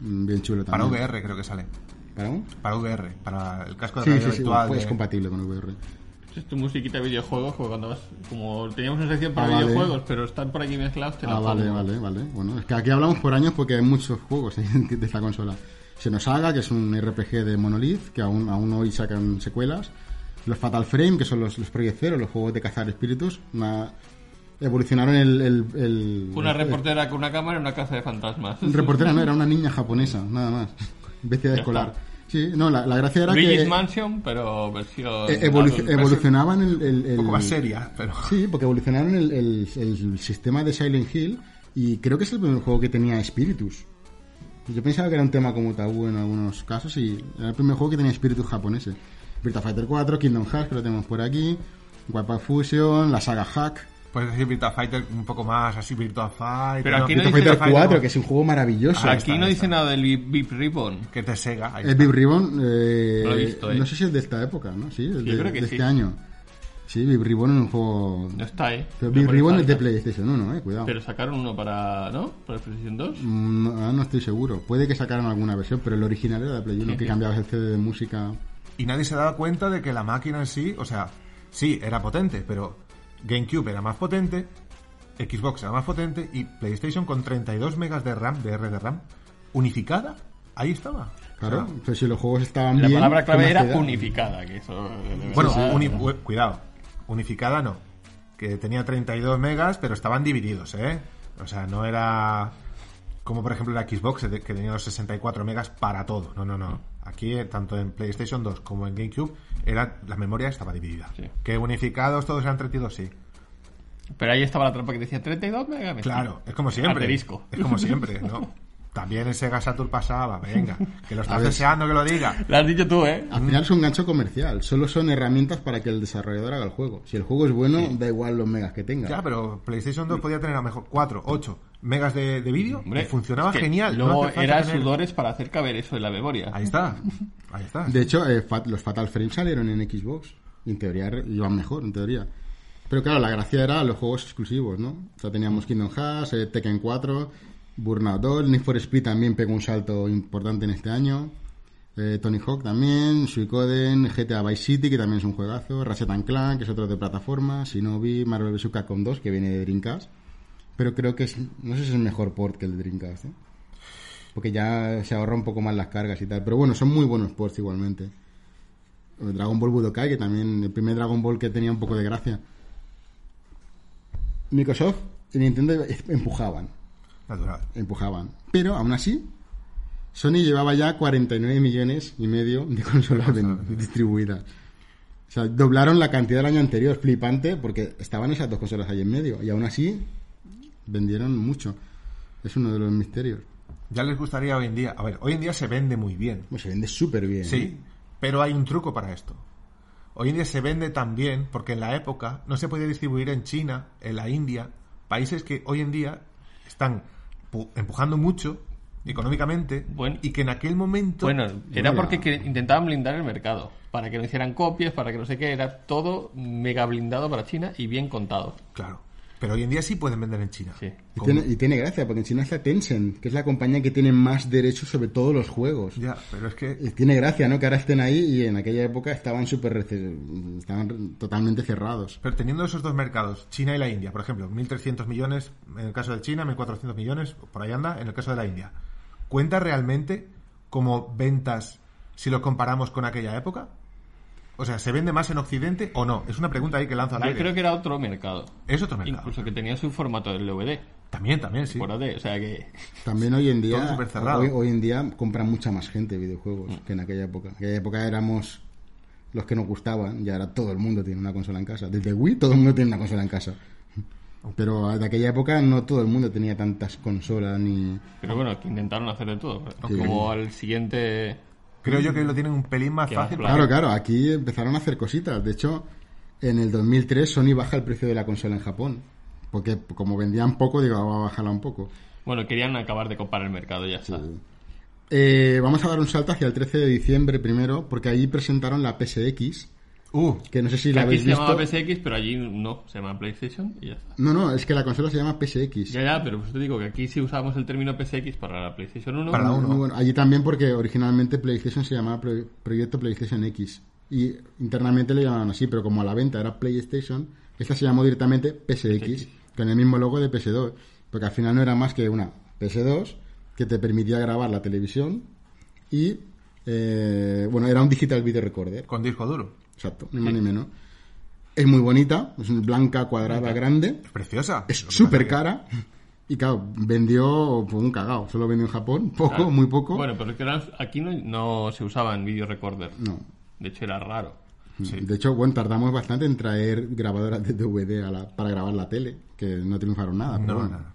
mm, bien chulo Para también. VR creo que sale. ¿Para un? Para VR, para el casco de Sí, realidad sí, sí, virtual. pues de- es compatible con VR. Es tu musiquita de videojuegos, porque cuando vas, como teníamos una sección para Ah, vale. videojuegos, pero están por aquí mezclados, te la Ah, vale, pongo. vale, vale. Bueno, es que aquí hablamos por años porque hay muchos juegos de esta consola. Xenosaga, que es un RPG de Monolith, que aún, aún hoy sacan secuelas. Los Fatal Frame, que son los, los Project Zero, los juegos de cazar espíritus. Una- evolucionaron el... el, el- Una el- reportera con una cámara y una caza de fantasmas. reportera no, era una niña japonesa, nada más. Vestida de escolar. Sí, no, la, la gracia era Luigi's que... Mansion, pero versión... eh, evolu- adult. evolucionaban el, el- Un poco el- más seria, pero. Sí, porque evolucionaron el, el- el sistema de Silent Hill y creo que es el primer juego que tenía espíritus. Yo pensaba que era un tema como tabú en algunos casos y era el primer juego que tenía espíritus japoneses. Virtua Fighter 4, Kingdom Hearts, que lo tenemos por aquí, Wipeout Fusion, la saga Hack, Puedes decir Virtua Fighter un poco más así, Virtua Fighter. Pero aquí no Virtua dice Fighter 4, que es un juego maravilloso. Aquí está, no dice nada del Vip Vip Ribbon. Que de Sega. ahí El. Big Ribbon, eh, No lo he visto, eh. no sé si es de esta época, ¿no? Sí, es de, creo que de sí. este año. Sí, Big Ribbon es un juego... No está, ¿eh? Pero pone Ribbon es de. PlayStation 1, eh, cuidado. Pero sacaron uno para... ¿No? Para PlayStation 2. Mm, No, no estoy seguro. Puede que sacaran alguna versión, pero el original era de Play 1, Sí, que sí. cambiabas el CD de música. Y nadie se daba cuenta de que la máquina en sí, o sea, sí, era potente, pero GameCube era más potente, Xbox era más potente y PlayStation con 32 megas de RAM, de R de RAM, unificada, ahí estaba. Claro, O sea, entonces si los juegos estaban La bien. palabra ¿qué clave era unificada, que eso... bueno, uni- cuidado, unificada no, que tenía 32 megas, pero estaban divididos, ¿eh? O sea, no era como por ejemplo la Xbox que tenía los 64 megas para todo. No, no, no. Aquí, eh, tanto en PlayStation 2 como en GameCube, era, la memoria estaba dividida. Sí. Que unificados todos eran 32, sí. Pero ahí estaba la trampa que decía 32 megas. Claro, es como siempre. Asterisco. Es como siempre, ¿no? También en Sega Saturn pasaba, venga, que lo estás ver. deseando que lo diga. Lo has dicho tú, ¿eh? Al final es un gancho comercial, solo son herramientas para que el desarrollador haga el juego. Si el juego es bueno, da igual los megas que tenga. Ya, pero PlayStation 2 podía tener a lo mejor 4, 8 megas de, de vídeo Hombre, y funcionaba es que genial. Luego no era tener- sudores para hacer caber eso en la memoria. Ahí está, ahí está. De hecho, eh, Fat- los Fatal Frame salieron en Xbox. Y en teoría iban mejor, en teoría. Pero claro, la gracia era los juegos exclusivos, ¿no? O sea, teníamos Kingdom Hearts, eh, Tekken 4, Burnout 2, Need for Speed también pegó un salto importante en este año. Eh, Tony Hawk también, Suicoden, GTA Vice City, que también es un juegazo, Ratchet and Clank, que es otro de plataforma, Shinobi, Marvel vs. Capcom 2, que viene de Dreamcast. Pero creo que es, no sé si es el mejor port que el de Dreamcast, ¿eh? Porque ya se ahorra un poco más las cargas y tal. Pero bueno, son muy buenos ports igualmente. O Dragon Ball Budokai, que también el primer Dragon Ball que tenía un poco de gracia. Microsoft y Nintendo empujaban, Natural. empujaban. Pero aún así, Sony llevaba ya 49 millones y medio de consolas distribuidas. O sea, doblaron la cantidad del año anterior, flipante, porque estaban esas dos consolas ahí en medio. Y aún así, vendieron mucho. Es uno de los misterios. Ya les gustaría hoy en día. A ver, hoy en día se vende muy bien. Pues se vende súper bien. Sí, pero hay un truco para esto. Hoy en día se vende tan bien porque en la época no se podía distribuir en China, en la India, países que hoy en día están pu- empujando mucho económicamente Bueno. y que en aquel momento Bueno, era porque que- intentaban blindar el mercado. Para que no hicieran copias, para que no sé qué. Era todo mega blindado para China y bien contado. claro pero hoy en día sí pueden vender en China Sí. Y tiene, y tiene gracia, porque en China está Tencent, que es la compañía que tiene más derechos sobre todos los juegos. ya pero es que Y tiene gracia, ¿no? Que ahora estén ahí y en aquella época estaban súper estaban totalmente cerrados. Pero teniendo esos dos mercados, China y la India, por ejemplo, 1.300 millones en el caso de China, 1.400 millones, por ahí anda, en el caso de la India, ¿cuenta realmente como ventas si lo comparamos con aquella época? O sea, ¿se vende más en Occidente o no? Es una pregunta ahí que lanzo al Yo aire. creo que era otro mercado. Es otro mercado. Incluso que tenía su formato del DVD. También, también, sí. Por AD, o sea que. También hoy en día, Todo súper cerrado. hoy, hoy en día compra mucha más gente videojuegos Mm. que en aquella época. En aquella época éramos los que nos gustaban y ahora todo el mundo tiene una consola en casa. Desde Wii todo el mundo tiene una consola en casa. Pero de aquella época no todo el mundo tenía tantas consolas ni... Pero bueno, que intentaron hacer de todo. Sí. Como al siguiente. Creo yo que lo tienen un pelín más fácil. más Claro, claro, aquí empezaron a hacer cositas. De hecho, en el 2003 Sony baja el precio de la consola en Japón. Porque como vendían poco, digo, vamos a bajarla un poco. Bueno, querían acabar de copar el mercado, ya está. Eh, vamos a dar un salto hacia el 13 de diciembre primero, porque ahí presentaron la PSX, Uh, que no sé si la aquí habéis se visto. llamaba PSX, pero allí no, se llama PlayStation y ya está. No, no, es que la consola se llama PSX. Ya, ya, pero pues te digo que aquí sí usábamos el término PSX para la PlayStation 1. Para la uno. Muy bueno. Allí también porque originalmente PlayStation se llamaba Pro- Proyecto PlayStation X. Y internamente le llamaban así, pero como a la venta era PlayStation, esta se llamó directamente PSX, con el mismo logo de PS2. Porque al final no era más que una PS2 que te permitía grabar la televisión y, eh, bueno, era un digital video recorder. con disco duro. Exacto, ni más ni menos. Es muy bonita, es blanca, cuadrada, grande. Es preciosa. Es súper cara. Y claro, vendió pues, un cagao. Solo vendió en Japón, poco, Claro. muy poco. Bueno, pero es que aquí no, no se usaban video recorder. No. De hecho, era raro. Sí. De hecho, bueno, tardamos bastante en traer grabadoras de DVD a la- para grabar la tele, que no triunfaron nada. Pero, No, bueno. nada.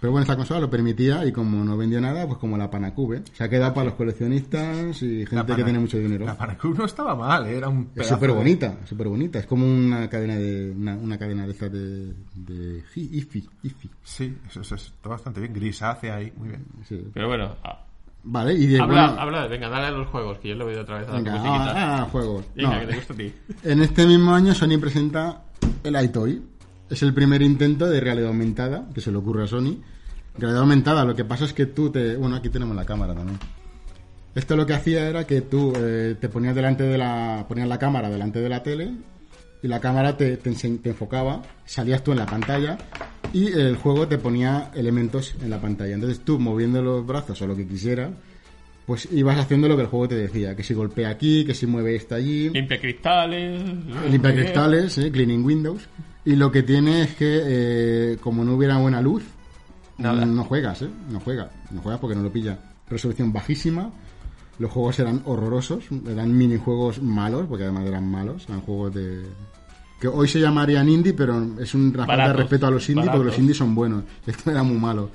Pero bueno, esta consola lo permitía y como no vendió nada, pues como la Panacube. Se ha quedado para los coleccionistas y gente La que tiene mucho dinero. La Panacube no estaba mal, ¿eh? era un Es pedazo súper de- bonita, súper bonita. Es como una cadena de una, una cadena de estas de, de IFI, IFI. Sí, eso, eso está bastante bien. Grisácea ahí, muy bien. Sí. Pero bueno, ah, Vale, y de, habla, bueno, habla, venga, dale a los juegos, que yo le voy otra vez a venga, musiquita. ah, ah, juegos. Venga, No. que te gusta a ti. En este mismo año Sony presenta el iToy. Es el primer intento de realidad aumentada que se le ocurre a Sony. Realidad aumentada, lo que pasa es que tú te... Bueno, aquí tenemos la cámara también. Esto lo que hacía era que tú eh, te ponías delante de la... ponías la cámara delante de la tele y la cámara te, te, enfocaba, salías tú en la pantalla y el juego te ponía elementos en la pantalla. Entonces tú moviendo los brazos o lo que quisieras, pues ibas haciendo lo que el juego te decía, que si golpea aquí, que si mueve esto allí. Limpia cristales. Limpia cristales, eh, cleaning windows. Y lo que tiene es que, eh, como no hubiera buena luz, Nada. no juegas, ¿eh? No juegas. No juegas porque no lo pilla. Resolución bajísima. Los juegos eran horrorosos. Eran minijuegos malos, porque además eran malos. Eran juegos de... Que hoy se llamarían indie, pero es un falta de Baratos, respeto a los indies, porque los indies son buenos. Esto era muy malo.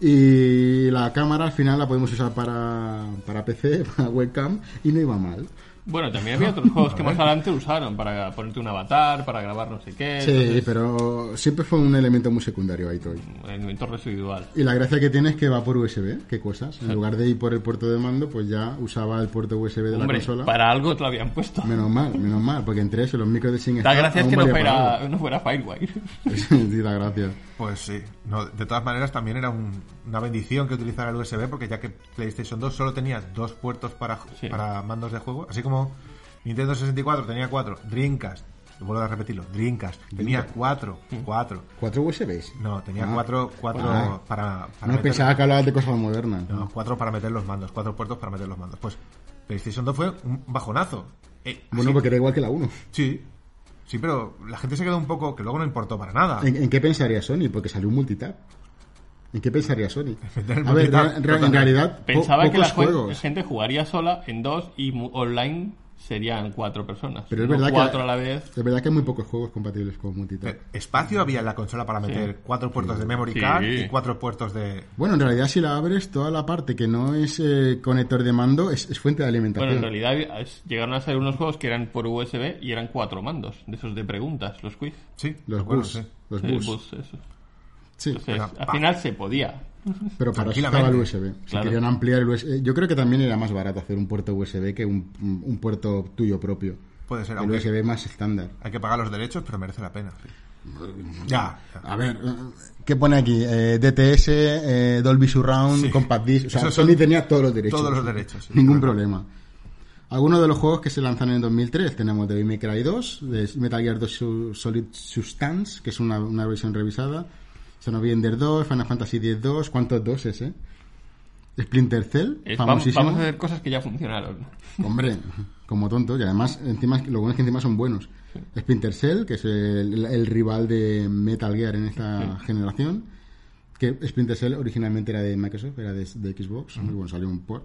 Y la cámara al final la podemos usar para, para PC, para webcam, y no iba mal. Bueno, también había otros juegos que más adelante usaron para ponerte un avatar, para grabar no sé qué. Sí, entonces, pero siempre fue un elemento muy secundario ahí, Toy. Elemento residual. Y la gracia que tiene es que va por USB, qué cosas. En lugar de ir por el puerto de mando, pues ya usaba el puerto USB de Hombre, la consola. para algo te lo habían puesto. Menos mal, menos mal, porque entre eso los micros de sin Da gracias aún que no fuera, no fuera Firewire. sí, da gracias. Pues sí. No, de todas maneras, también era un- una bendición que utilizara el USB, porque ya que PlayStation 2 solo tenía dos puertos para, Sí. para mandos de juego, así como Nintendo 64 tenía cuatro, Dreamcast, vuelvo a repetirlo, Dreamcast tenía cuatro, cuatro. ¿Cuatro USBs? No, tenía Ah. cuatro, cuatro Ah. para, para No meter- pensaba que hablabas de cosas modernas. no, cuatro para meter los mandos, cuatro puertos para meter los mandos. Pues PlayStation 2 fue un bajonazo. Eh, Bueno, porque era igual que la 1. sí, sí, pero la gente se quedó un poco, que luego no importó para nada. ¿En, en qué pensaría Sony? Porque salió un multitap. ¿En qué pensaría Sony? A ver, en realidad, po- Pensaba que la juegos. gente jugaría sola en dos y online serían cuatro personas. Pero es verdad, cuatro que, a la vez. es verdad que hay muy pocos juegos compatibles con multitap. Eh, Espacio había en la consola para meter cuatro puertos de memory Sí. card y cuatro puertos de... Bueno, en realidad si la abres, toda la parte que no es eh, conector de mando es, es fuente de alimentación. Bueno, en realidad es- llegaron a ser unos juegos que eran por USB y eran cuatro mandos, de esos de preguntas, los quiz. Sí, los bus, los bus. bus, eso. Sí, Entonces, Era al final se podía. pero para eso estaba el USB. Si Claro. querían ampliar el USB, yo creo que también era más barato hacer un puerto USB que un, un puerto tuyo propio. Puede ser, El USB más estándar. hay que pagar los derechos, pero merece la pena. Ya, ya. A ver, ¿qué pone aquí? Eh, DTS, eh, Dolby Surround, Sí. Compact Disc. O sea, Sony son tenía todos los derechos. Todos los derechos. sí. Ningún Claro. problema. Algunos de los juegos que se lanzan en 2003 tenemos Devil May Cry 2, de Metal Gear 2 Su- Solid Substance, que es una, una versión revisada, Son of Ender 2, Final Fantasy X-2, ¿cuántos doses, eh? Splinter Cell, Es- famosísimo. vamos a hacer cosas que ya funcionaron. Hombre, como tonto. Y además, encima, lo bueno es que encima son buenos. Splinter Cell, que es el, el rival de Metal Gear en esta generación. Que Splinter Cell originalmente era de Microsoft, era de, de Xbox. Y bueno, salió un port.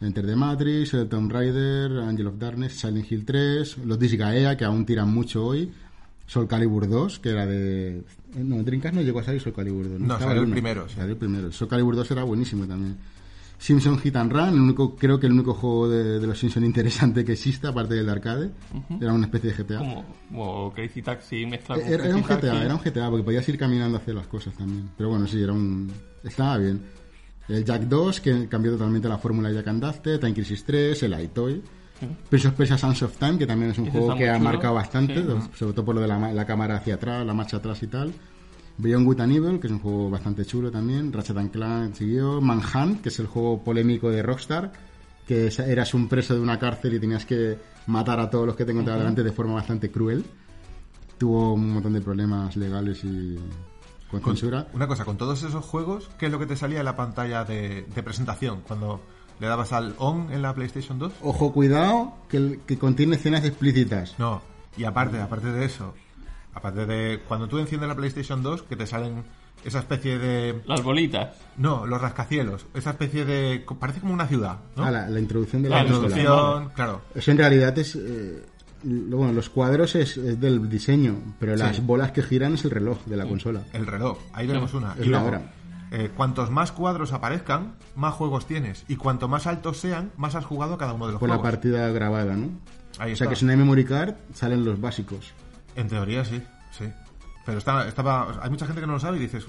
Enter the Matrix, Tomb Raider, Angel of Darkness, Silent Hill 3, los Disgaea, que aún tiran mucho hoy. Soul Calibur 2, que era de... No, en Dreamcast no llegó a salir Soul Calibur 2. No, Estaba salió el primero, sí. Salió el primero. Soul Calibur 2 era buenísimo también. Simpson Hit and Run, el único, creo que el único juego de, de los Simpsons interesante que existe, aparte del de arcade. Era una especie de GTA. Como, como Crazy Taxi mezclado con Era, era un GTA, Taxi. era un GTA, porque podías ir caminando a hacer las cosas también. Pero bueno, sí, era un... Estaba bien. El Jack 2, que cambió totalmente la fórmula de Jack and Daxter, Time Crisis 3, el iToy. Prince of Persia Sands of Time, que también es un juego que ha chulo, marcado bastante, sí. sobre todo por lo de la, ma- la cámara hacia atrás, la marcha atrás y tal. Beyond Good and Evil, que es un juego bastante chulo también. Ratchet and Clank siguió. Manhunt, que es el juego polémico de Rockstar, que es- eras un preso de una cárcel y tenías que matar a todos los que te encontrabas delante de forma bastante cruel. Tuvo un montón de problemas legales y con Con- censura. una cosa, con todos esos juegos, ¿qué es lo que te salía en la pantalla de, de presentación? Cuando le dabas al on en la PlayStation 2? Ojo, cuidado, que, que contiene escenas explícitas. No, y aparte, aparte de eso, aparte de cuando tú enciendes la PlayStation 2, que te salen esa especie de... Las bolitas. No, los rascacielos, esa especie de... Parece como una ciudad, ¿no? Ah, la, la introducción de la la, introducción, claro. Eso en realidad es. eh, lo- bueno, los cuadros es, es del diseño, pero las Sí. bolas que giran es el reloj de la consola. El reloj, ahí tenemos una. es y la luego, hora. Eh, cuantos más cuadros aparezcan, más juegos tienes. Y cuanto más altos sean, más has jugado cada uno de los Con la juegos. partida grabada, ¿no? Ahí O sea está. que si no hay memory card, salen los básicos. En teoría sí, sí. Pero estaba, estaba, hay mucha gente que no lo sabe y dices,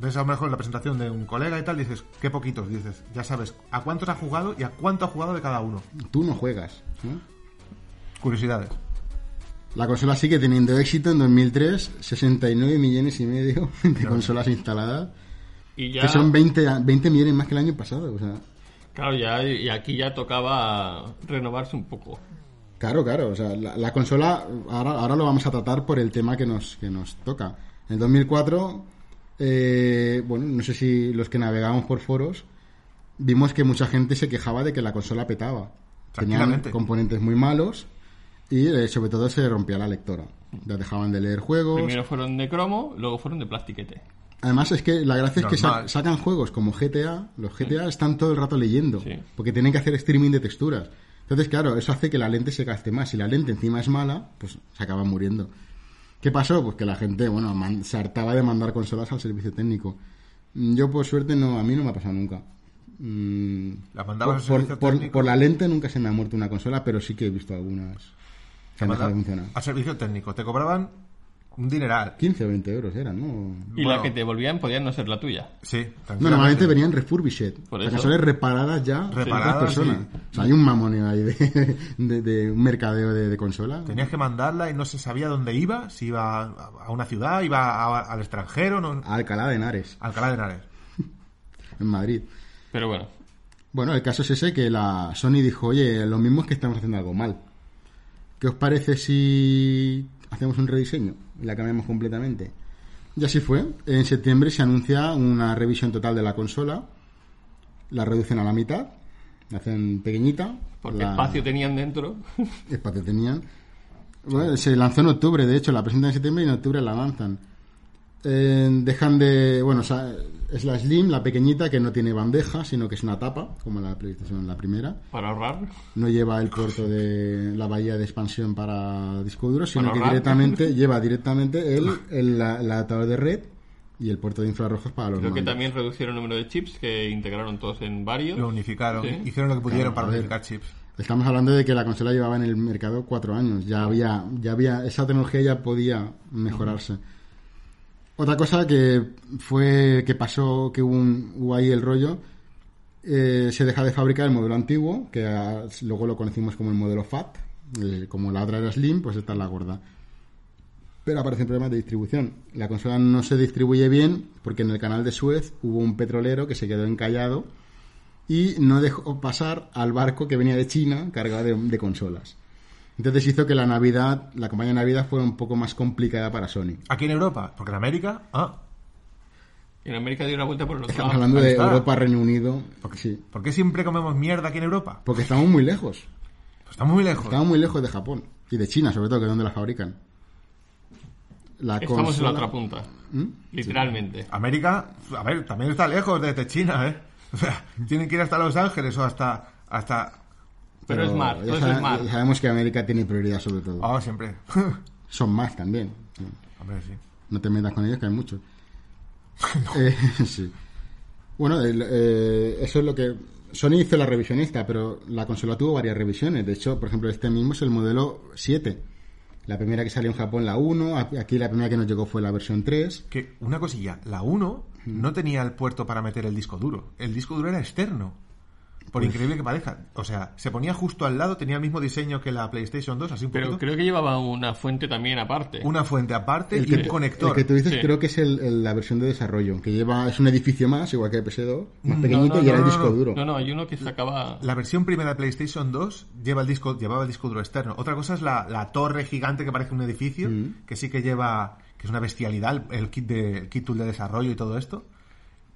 ves a lo mejor la presentación de un colega y tal, dices, qué poquitos, dices, ya sabes a cuántos ha jugado y a cuánto ha jugado de cada uno. Tú no juegas, ¿no? Curiosidades. La consola sigue teniendo éxito en 2003, 69 millones y medio de consolas instaladas, Y ya, que son 20, a- 20 millones más que el año pasado. O sea, claro, ya, y aquí ya tocaba renovarse un poco. Claro, claro. O sea, la, la consola, ahora, ahora lo vamos a tratar por el tema que nos, que nos toca. En 2004, eh, bueno, no sé si los que navegamos por foros, vimos que mucha gente se quejaba de que la consola petaba. Tenían componentes muy malos y eh, sobre todo se rompía la lectora. Ya dejaban de leer juegos. Primero fueron de cromo, luego fueron de plastiquete. Además es que la gracia es que sacan juegos como GTA, los GTA están todo el rato leyendo, Sí. porque tienen que hacer streaming de texturas. Entonces, claro, eso hace que la lente se gaste más. Si la lente encima es mala, pues se acaba muriendo. ¿Qué pasó? Pues que la gente, bueno, se hartaba de mandar consolas al servicio técnico. Mm, Yo, por suerte, no, a mí no me ha pasado nunca. Mm, ¿La mandabas al por, servicio por- técnico? por la lente nunca se me ha muerto una consola, pero sí que he visto algunas que han dejado de funcionar. A servicio técnico. Te cobraban un dineral. 15 o 20 euros eran, ¿no? Y Bueno. la que te volvían podían no ser la tuya. Sí, No, normalmente venían refurbished. Por eso. consolas reparadas ya Reparadas, personas. sí. O sea, hay un mamoneo ahí de, de- de un mercadeo de, de consola. Tenías que mandarla y no se sabía dónde iba, si iba a una ciudad, iba a- al extranjero, no, A Alcalá de Henares, Alcalá de Henares. en Madrid. Pero bueno, Bueno, el caso es ese que la Sony dijo, oye, lo mismo es que estamos haciendo algo mal. ¿Qué os parece si hacemos un rediseño la cambiamos completamente? Y así fue. En septiembre se anuncia una revisión total de la consola. La reducen a la mitad. La hacen pequeñita. porque la- espacio tenían dentro. espacio tenían. Bueno, se lanzó en octubre, de hecho, la presentan en septiembre y en octubre la lanzan. Eh, dejan de. Bueno, o sea, es la Slim, la pequeñita, que no tiene bandeja, sino que es una tapa, como la PlayStation, la primera. para ahorrar. No lleva el puerto de la bahía de expansión para disco duro, sino Para que ahorrar. directamente lleva directamente el, el, la- el adaptador de red y el puerto de infrarrojos para los Creo que también reducieron el número de chips que integraron todos en varios. Lo unificaron, Sí. hicieron lo que pudieron Claro, para unificar chips. Estamos hablando de que la consola llevaba en el mercado cuatro años. Ya había, ya había, esa tecnología ya podía mejorarse. Otra cosa que fue que pasó, que hubo, un- ahí el rollo, eh, se deja de fabricar el modelo antiguo, que ah, luego lo conocimos como el modelo FAT, eh, como la otra era Slim, pues esta es la gorda. Pero aparecen problemas de distribución. La consola no se distribuye bien porque en el canal de Suez hubo un petrolero que se quedó encallado y no dejó pasar al barco que venía de China cargado de consolas. Entonces hizo que la Navidad, la campaña de Navidad fuera un poco más complicada para Sony. Aquí en Europa, porque en América, ah, En América dio una vuelta por el otro Estamos lado. hablando de está. Europa, Reino Unido. Sí. ¿por qué siempre comemos mierda aquí en Europa? Porque estamos muy lejos. Pues estamos muy lejos. Estamos muy lejos de Japón. Y de China, sobre todo, que es donde la fabrican. La Estamos en la otra punta. ¿Mm? Literalmente. América, a ver, también está lejos desde China, ¿eh? O sea, tienen que ir hasta Los Ángeles o hasta... hasta... Pero, es todo eso es ya sabemos que América tiene prioridad sobre todo. Ah, siempre. Son más también. Hombre, sí. No te metas con ellos, que hay muchos. Eh, sí. Bueno, el, eh, eso es lo que... Sony hizo la revisionista, pero la consola tuvo varias revisiones. De hecho, por ejemplo, este mismo es el modelo 7. La primera que salió en Japón, la 1. Aquí la primera que nos llegó fue la versión 3. Que una cosilla, la 1 no tenía el puerto para meter el disco duro. El disco duro era externo. Por increíble que parezca. O sea, se ponía justo al lado, tenía el mismo diseño que la PlayStation 2, así un Pero poquito. creo que llevaba una fuente también aparte. Una fuente aparte El y un conector. el que tú dices Sí. creo que es el- el- la versión de desarrollo, que lleva es un edificio más, igual que el PS2, más No, pequeñito no, y era no, el disco no. duro. No, no, hay uno que sacaba... La versión primera de PlayStation 2 lleva el disco, llevaba el disco duro externo. Otra cosa es la, la torre gigante que parece un edificio, Mm. que sí que lleva, que es una bestialidad, el, el kit de el kit tool de desarrollo y todo esto.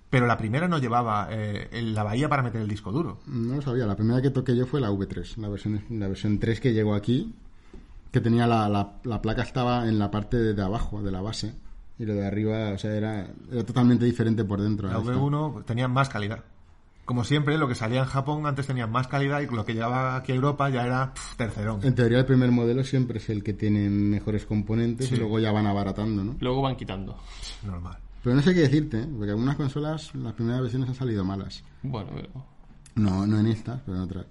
Pero la primera no llevaba eh, la bahía para meter el disco duro. No lo sabía, la primera que toqué yo fue la V3, la versión, la versión 3 que llegó aquí, que tenía la, la, la placa estaba en la parte de, de abajo, de la base, y lo de arriba, o sea, era, era totalmente diferente por dentro. La a esta. V1 tenía más calidad. Como siempre, lo que salía en Japón antes tenía más calidad y lo que llegaba aquí a Europa ya era pff, tercerón. En teoría el primer modelo siempre es el que tiene mejores componentes Sí. y luego ya van abaratando, ¿no? Luego van quitando. Normal. Pero no sé qué decirte, ¿eh? porque algunas consolas, las primeras versiones han salido malas. Bueno, pero... No, no en estas, pero en otras.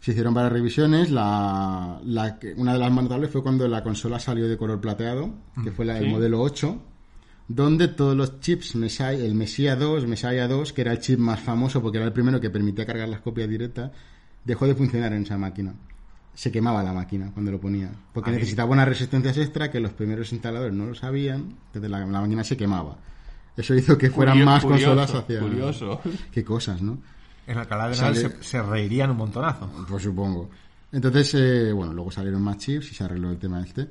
Se hicieron varias revisiones. La, la una de las más notables fue cuando la consola salió de color plateado, que fue la, el Sí. modelo 8, donde todos los chips, Messiah, el Messiah 2, Messiah 2, que era el chip más famoso porque era el primero que permitía cargar las copias directas, dejó de funcionar en esa máquina. Se quemaba la máquina cuando lo ponía, porque Ahí. necesitaba unas resistencias extra que los primeros instaladores no lo sabían, entonces la, la máquina se quemaba. Eso hizo que fueran Curio- más curioso, consolas hacia... Curioso. Qué cosas, ¿no? En Alcalá de Sale- Henares se, se reirían un montonazo. Pues supongo. Entonces, eh, bueno, luego salieron más chips y se arregló el tema este.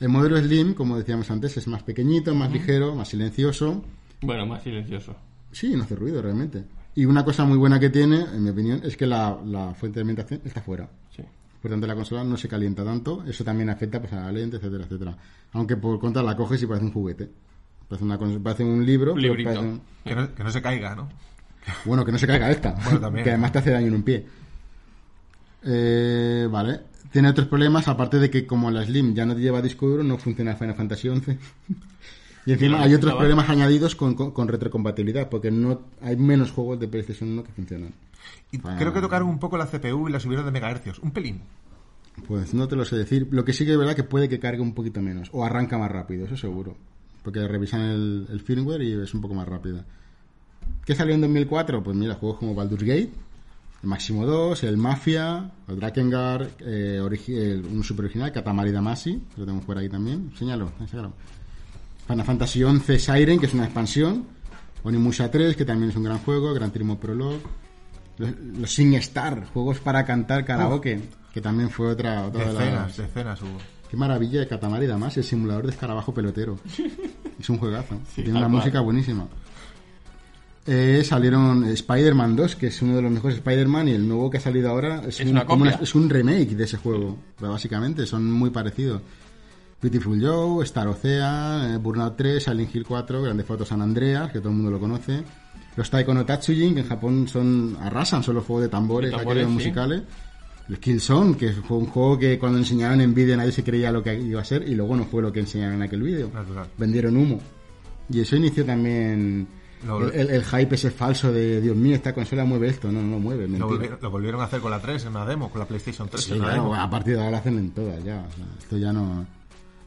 El modelo Slim, como decíamos antes, es más pequeñito, más ligero, más silencioso. Bueno, más silencioso. Sí, no hace ruido realmente. Y una cosa muy buena que tiene, en mi opinión, es que la, la fuente de alimentación está fuera. Sí. Por tanto, la consola no se calienta tanto. Eso también afecta pues, a la lente, etcétera, etcétera. Aunque por contra la coges y parece un juguete. Parece, una, parece un libro. Un pero librito. parece un- Que no, que no se caiga, ¿no? Bueno, que no se caiga esta. Bueno, también. que además te hace daño en un pie. Eh, vale. Tiene otros problemas, aparte de que como la Slim ya no te lleva disco duro, no funciona Final Fantasy XI. y encima hay otros problemas añadidos con, con, con retrocompatibilidad, porque no hay menos juegos de PlayStation 1 que funcionan. Y Ah. creo que tocaron un poco la CPU y la subieron de megahercios. Un pelín. Pues no te lo sé decir. Lo que sí que es verdad que puede que cargue un poquito menos, o arranca más rápido, eso seguro. Porque revisan el, el firmware y es un poco más rápida. ¿Qué salió en 2004? Pues mira, juegos como Baldur's Gate, el Máximo 2, el Mafia, el Drakengard, eh, el- un super original, Katamari Damacy, lo tenemos por ahí también. Señalo, enséñalo. Final Fantasy XI Siren, que es una expansión. Onimusha 3, que también es un gran juego. Gran Turismo Prologue. Los, los Sing Star, juegos para cantar karaoke, que también fue otra, otra de Decenas, las... decenas hubo. Qué maravilla de Katamari Damacy, el simulador de escarabajo pelotero. es un juegazo. Sí, Tiene una cual. música buenísima. Eh, salieron Spider-Man 2, que es uno de los mejores Spider-Man, y el nuevo que ha salido ahora es, Es un, una copia. es un remake de ese juego. Pero básicamente son muy parecidos. Beautiful Joe, Star Ocean, eh, Burnout 3, Silent Hill 4, Grande Foto San Andreas, que todo el mundo lo conoce. Los Taiko no Tatsujin, que en Japón son arrasan, son los juegos de tambores, tambores, sí. musicales. El Killzone, que fue un juego que cuando enseñaron en vídeo nadie se creía lo que iba a ser y luego no fue lo que enseñaron en aquel vídeo. Vendieron humo. Y eso inició también Lo- el, el- el hype ese falso de Dios mío, esta consola mueve esto. No, no lo mueve, Lo mentira. volvieron, lo volvieron a hacer con la 3 en una demo, con la PlayStation 3 Sí, claro, demo. a partir de ahora lo hacen en todas ya. o sea, esto ya no.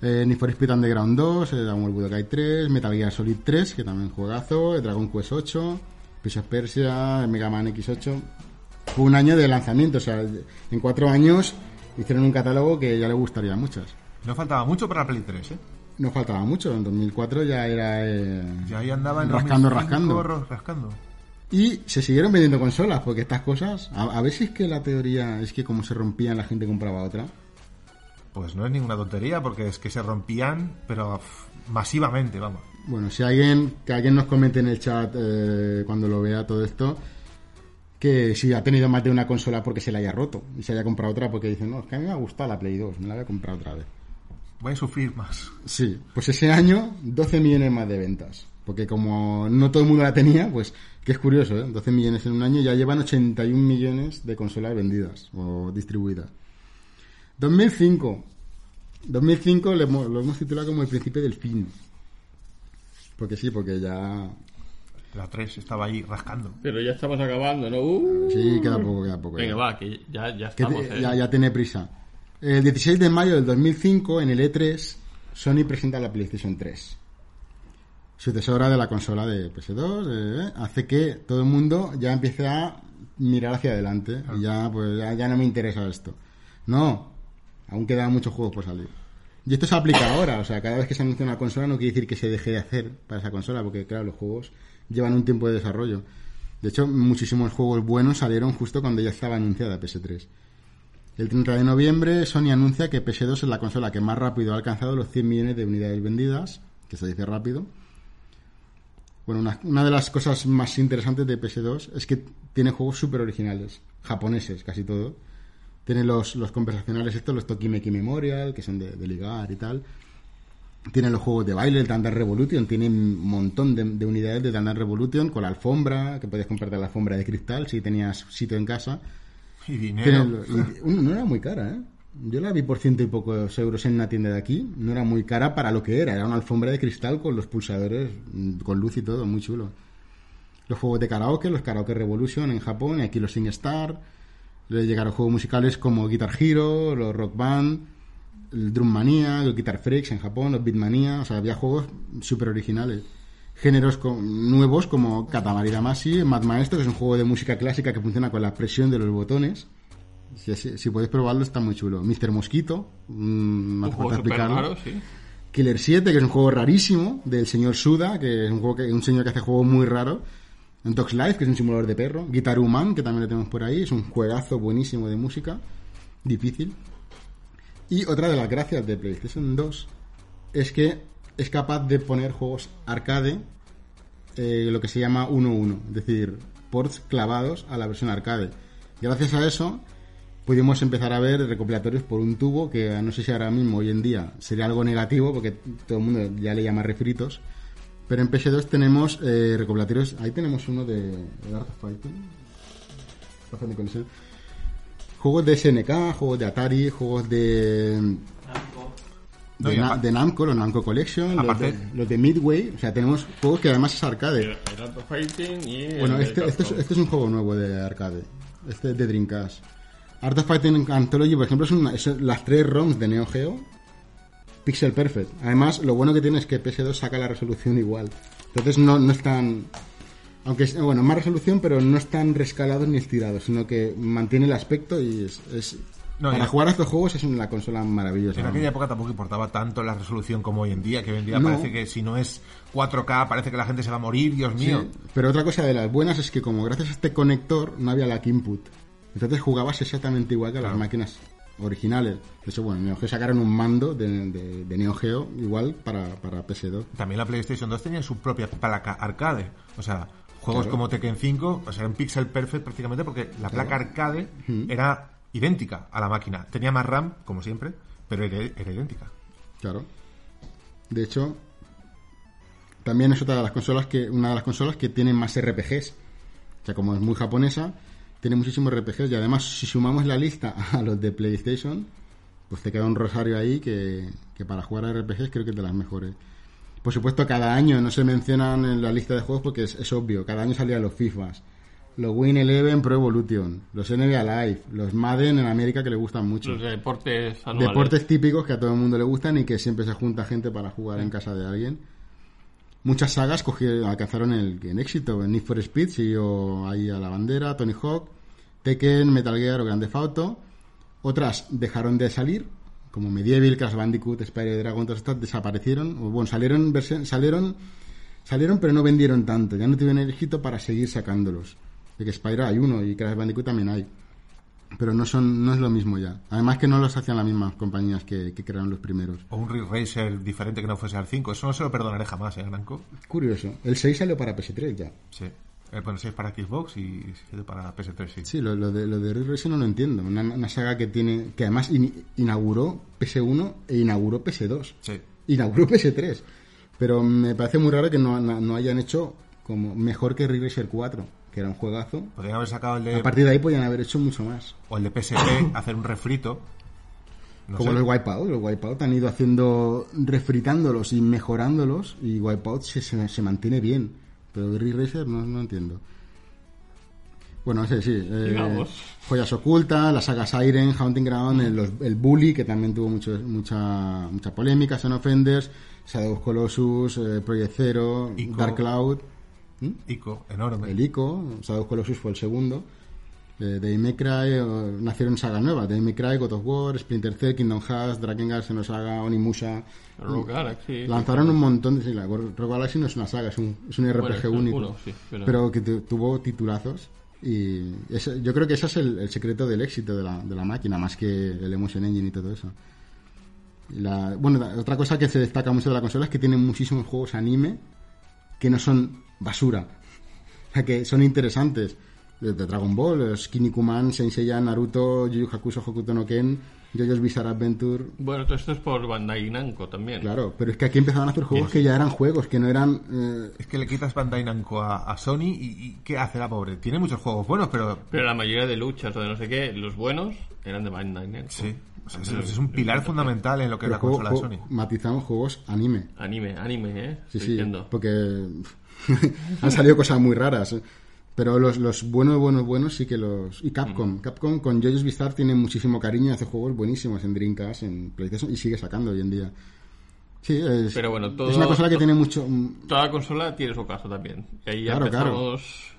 Eh, Need for Speed Underground 2, eh, Dragon Ball Budokai 3, Metal Gear Solid 3, que también juegazo, eh, Dragon Quest 8, Prince of Persia, Mega Man X8. Fue un año de lanzamiento, o sea, en cuatro años hicieron un catálogo que ya le gustaría a muchas. No faltaba mucho para la Play 3, ¿eh? No faltaba mucho, en 2004 ya era... eh, Ya ahí andaba en Rascando, 2005, rascando. rascando. Y se siguieron vendiendo consolas, porque estas cosas, a, a ver si es que la teoría es que como se rompían la gente compraba otra. Pues no es ninguna tontería, porque es que se rompían, pero masivamente, vamos. Bueno, si alguien, que alguien nos comente en el chat eh, cuando lo vea todo esto, que si ha tenido más de una consola porque se la haya roto y se haya comprado otra porque dice, no, es que a mí me ha gustado la Play 2, me la voy a comprar otra vez. Voy a sufrir más. Sí, pues ese año 12 millones más de ventas. Porque como no todo el mundo la tenía, pues que es curioso, ¿eh? 12 millones en un año ya llevan 81 millones de consolas vendidas o distribuidas. 2005. 2005 le hemos- lo hemos titulado como el principio del fin. Porque sí, porque ya... La 3 estaba ahí rascando. Pero ya estamos acabando, ¿no? Uh. Sí, queda poco, queda poco. Venga, ya. va, que ya, ya Que estamos. te- ¿eh? ya, ya tiene prisa. El 16 de mayo del 2005, en el E3, Sony presenta la PlayStation 3. Sucesora de la consola de PS2, eh, hace que todo el mundo ya empiece a mirar hacia adelante. Y ya, pues, ya, ya no me interesa esto. No, aún quedan muchos juegos por salir. Y esto se aplica ahora, o sea, cada vez que se anuncia una consola no quiere decir que se deje de hacer para esa consola, porque claro, los juegos llevan un tiempo de desarrollo. De hecho, muchísimos juegos buenos salieron justo cuando ya estaba anunciada PS3. El 30 de noviembre, Sony anuncia que PS2 es la consola que más rápido ha alcanzado los 100 millones de unidades vendidas, que se dice rápido. Bueno, una, una de las cosas más interesantes de PS2 es que tiene juegos súper originales, japoneses casi todo. Tiene los, los conversacionales estos, los Tokimeki Memorial, que son de, de ligar y tal. Tiene los juegos de baile, el Dance Revolution, tiene un montón de, de unidades de Dance Revolution con la alfombra, que podías comprarte la alfombra de cristal si tenías sitio en casa. Y dinero. y- no era muy cara, ¿eh? Yo la vi por ciento y pocos euros en una tienda de aquí. No era muy cara para lo que era. Era una alfombra de cristal con los pulsadores, mm, con luz y todo, muy chulo. Los juegos de karaoke, los Karaoke Revolution en Japón, y aquí los SingStar. Le llegaron juegos musicales como Guitar Hero, los Rock Band, el Drum Mania, el Guitar Freaks en Japón, los Beatmania. O sea, había juegos súper originales. Géneros nuevos como Katamari Damacy, Mad Maestro, que es un juego de música clásica que funciona con la presión de los botones. Si, si, si podéis probarlo, está muy chulo. Mr. Mosquito, Un juego explicarlo. raro, sí. Killer 7, que es un juego rarísimo, del señor Suda, que es un, juego que, un señor que hace juegos muy raros. Dogs Life, que es un simulador de perro. Guitar Human, que también lo tenemos por ahí, es un juegazo buenísimo de música. Difícil. Y otra de las gracias de PlayStation 2 es que es capaz de poner juegos arcade, eh, lo que se llama 1-1, es decir, ports clavados a la versión arcade. Gracias a eso pudimos empezar a ver recopilatorios por un tubo, que no sé si ahora mismo, hoy en día, sería algo negativo, porque todo el mundo ya le llama refritos. Pero en PS2 tenemos eh, recopilatorios, ahí tenemos uno de, of Fighting, Fighting Collection. Juegos de SNK, juegos de Atari, juegos de No, de, Na- Namco, los Namco Collection, los de, los de Midway, o sea, tenemos juegos que además es arcade. El Art of Fighting y. el Bueno, este, este, es, este es un juego nuevo de arcade. Este es de Dreamcast. Art of Fighting Anthology, por ejemplo, una- es las tres ROMs de Neo Geo. Pixel Perfect. Además, lo bueno que tiene es que PS2 saca la resolución igual. Entonces no, no están... Aunque es, bueno, más resolución, pero no están rescalados ni estirados, sino que mantiene el aspecto y es... es- No, para jugar a estos juegos es una consola maravillosa. En aquella época tampoco importaba tanto la resolución como hoy en día, que hoy en día No. parece que si no es 4K parece que la gente se va a morir, Dios Sí, mío. pero otra cosa de las buenas es que como gracias a este conector no había lag input. Entonces jugabas exactamente igual que las Claro. máquinas originales. De hecho, bueno, Neo Geo sacaron un mando de, de- de Neo Geo igual para, para PS2. También la PlayStation 2 tenía su propia placa arcade. O sea, juegos Claro. como Tekken 5, o sea, en pixel perfect prácticamente porque la placa arcade era idéntica a la máquina. Tenía más RAM, como siempre, pero era, era idéntica. Claro. De hecho, también es otra de las consolas que, una de las consolas que tiene más RPGs. O sea, como es muy japonesa, tiene muchísimos RPGs y además si sumamos la lista a los de PlayStation, pues te queda un rosario ahí que, que para jugar a RPGs creo que es de las mejores. Por supuesto, cada año no se mencionan en la lista de juegos porque es, es obvio. Cada año salían los FIFAs. los Win Eleven Pro Evolution, los NBA Live, los Madden en América que le gustan mucho. Los deportes anuales. Deportes típicos que a todo el mundo le gustan y que siempre se junta gente para jugar en casa de alguien. Muchas sagas cogieron, alcanzaron el, el éxito. Need for Speed siguió ahí a la bandera, Tony Hawk, Tekken, Metal Gear o Grand Theft Auto. Otras dejaron de salir, como Medieval, Crash Bandicoot, Spyro Dragon, todas estas desaparecieron. O, bueno, salieron, salieron, salieron pero no vendieron tanto. Ya no tuvieron el éxito para seguir sacándolos. De que Spyro hay uno y Crash Bandicoot también hay. Pero no son, no es lo mismo ya. Además que no los hacían las mismas compañías que, que crearon los primeros. O un Ridge Racer diferente que no fuese al 5. Eso no se lo perdonaré jamás, ¿eh, Granco? Curioso. El 6 salió para PS3 ya. Sí. Eh, bueno, 6 para Xbox y 7 para PS3, sí. Sí, lo, lo de, lo de Ridge Racer no lo entiendo. Una, una saga que tiene que además in- inauguró PS1 e inauguró PS2. Sí. Inauguró PS3. Pero me parece muy raro que no, no- no hayan hecho como mejor que Ridge Racer 4, que era un juegazo. Podrían haber sacado el de, A partir de ahí podían haber hecho mucho más. o el de PSP, hacer un refrito. No como sé. los Wipeout. Los Wipeout han ido haciendo, refritándolos y mejorándolos y Wipeout se, se, se mantiene bien. Pero Ridge Racer no, no entiendo. Bueno, sí, sí. eh. Joyas ocultas, la saga Siren, Haunting Ground, el, los- el Bully, que también tuvo mucho, mucha, mucha polémica, Son Offenders, Shadow of Colossus, eh, Project Zero, Ico. Dark Cloud, Ico, enorme. el ICO, Shadow Colossus fue el segundo. Eh, May Cry, eh, nacieron sagas nuevas, May Cry, God of War, Splinter Cell, Kingdom Hearts, Dragon Galaxy, Xenosaga, Onimusha. Rogue Galaxy. Lanzaron un montón de... Sí, la Rogue Galaxy no es una saga, es un, es un RPG Bueno, único. uno, sí, pero- pero... que tu- tuvo titulazos. Y ese- yo creo que ese es el, el secreto del éxito de la, de la máquina, más que el Emotion Engine y todo eso. Y la- bueno, la- otra cosa que se destaca mucho de la consola es que tiene muchísimos juegos anime que no son basura. O sea, que son interesantes. De, de Dragon Ball, los Kinnikuman, Senseiya, Naruto, Yu Yu Hakusho, Hokuto no Ken, JoJo's Bizarre Adventure. Bueno, todo esto es por Bandai Namco también. Claro, pero es que aquí empezaron a hacer juegos que ya eran juegos, que no eran... eh, Es que le quitas Bandai Namco a, a Sony y, y ¿qué hace la pobre? Tiene muchos juegos buenos, pero... Pero la mayoría de luchas o de no sé qué, los buenos eran de Bandai Namco. Sí. O sea, es, es un pilar fundamental en lo que es la juego- consola de Sony. matizamos juegos anime. Anime, anime, ¿eh? Sí, Estoy sí, diciendo. porque han salido cosas muy raras. ¿eh? Pero los, los buenos, buenos, buenos sí que los... Y Capcom. Capcom con JoJo's Bizarre tiene muchísimo cariño y hace juegos buenísimos en Dreamcast, en PlayStation y sigue sacando hoy en día. Sí, es, Pero bueno, todo- es una consola que tiene mucho... mm, Toda consola tiene su caso también. Y ahí ya Claro, claro. empezamos...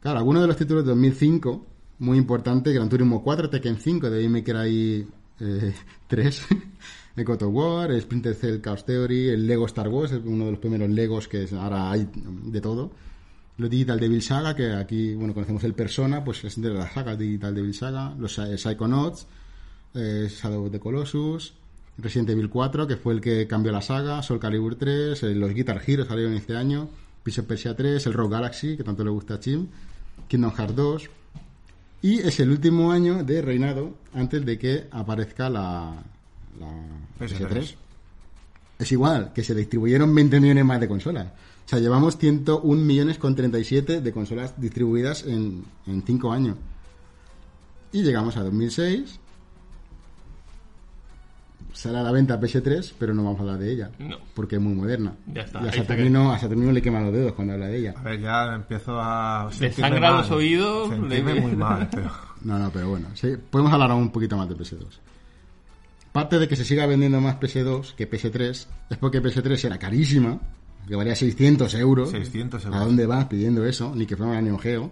Claro, algunos de los títulos de 2005, muy importante, Gran Turismo 4, Tekken 5, de Devil Cry eh, 3, el God War, el Splinter Cell Chaos Theory, el Lego Star Wars, uno de los primeros Legos que ahora hay de todo. Los Digital Devil Saga, que aquí, bueno, conocemos el Persona, pues es de la saga Digital Devil Saga, los eh, Psychonauts, eh, Shadow of the Colossus, Resident Evil 4, que fue el que cambió la saga, Soul Calibur 3, eh, los Guitar Hero salieron este año, Prince of Persia 3, el Rogue Galaxy, que tanto le gusta a Chim, Kingdom Hearts 2, y es el último año de reinado antes de que aparezca la, la PS3. PS3. Es igual, que se distribuyeron 20 millones más de consolas. O sea, llevamos 101 millones con 37 de consolas distribuidas en, en 5 años. Y llegamos a 2006. Sale a la venta PS3, pero no vamos a hablar de ella. No. Porque es muy moderna. Ya está, Y a Saturnino, a Saturnino le queman los dedos cuando habla de ella. A ver, ya empiezo a... Le sangra mal. los oídos, Sentirme le- muy mal, pero... No, no, pero bueno, sí, podemos hablar aún un poquito más de PS2. Parte de que se siga vendiendo más PS2 que PS3 es porque PS3 era carísima, que valía 600 euros. 600 euros. ¿A dónde vas pidiendo eso? Ni que fuera una Neo Geo.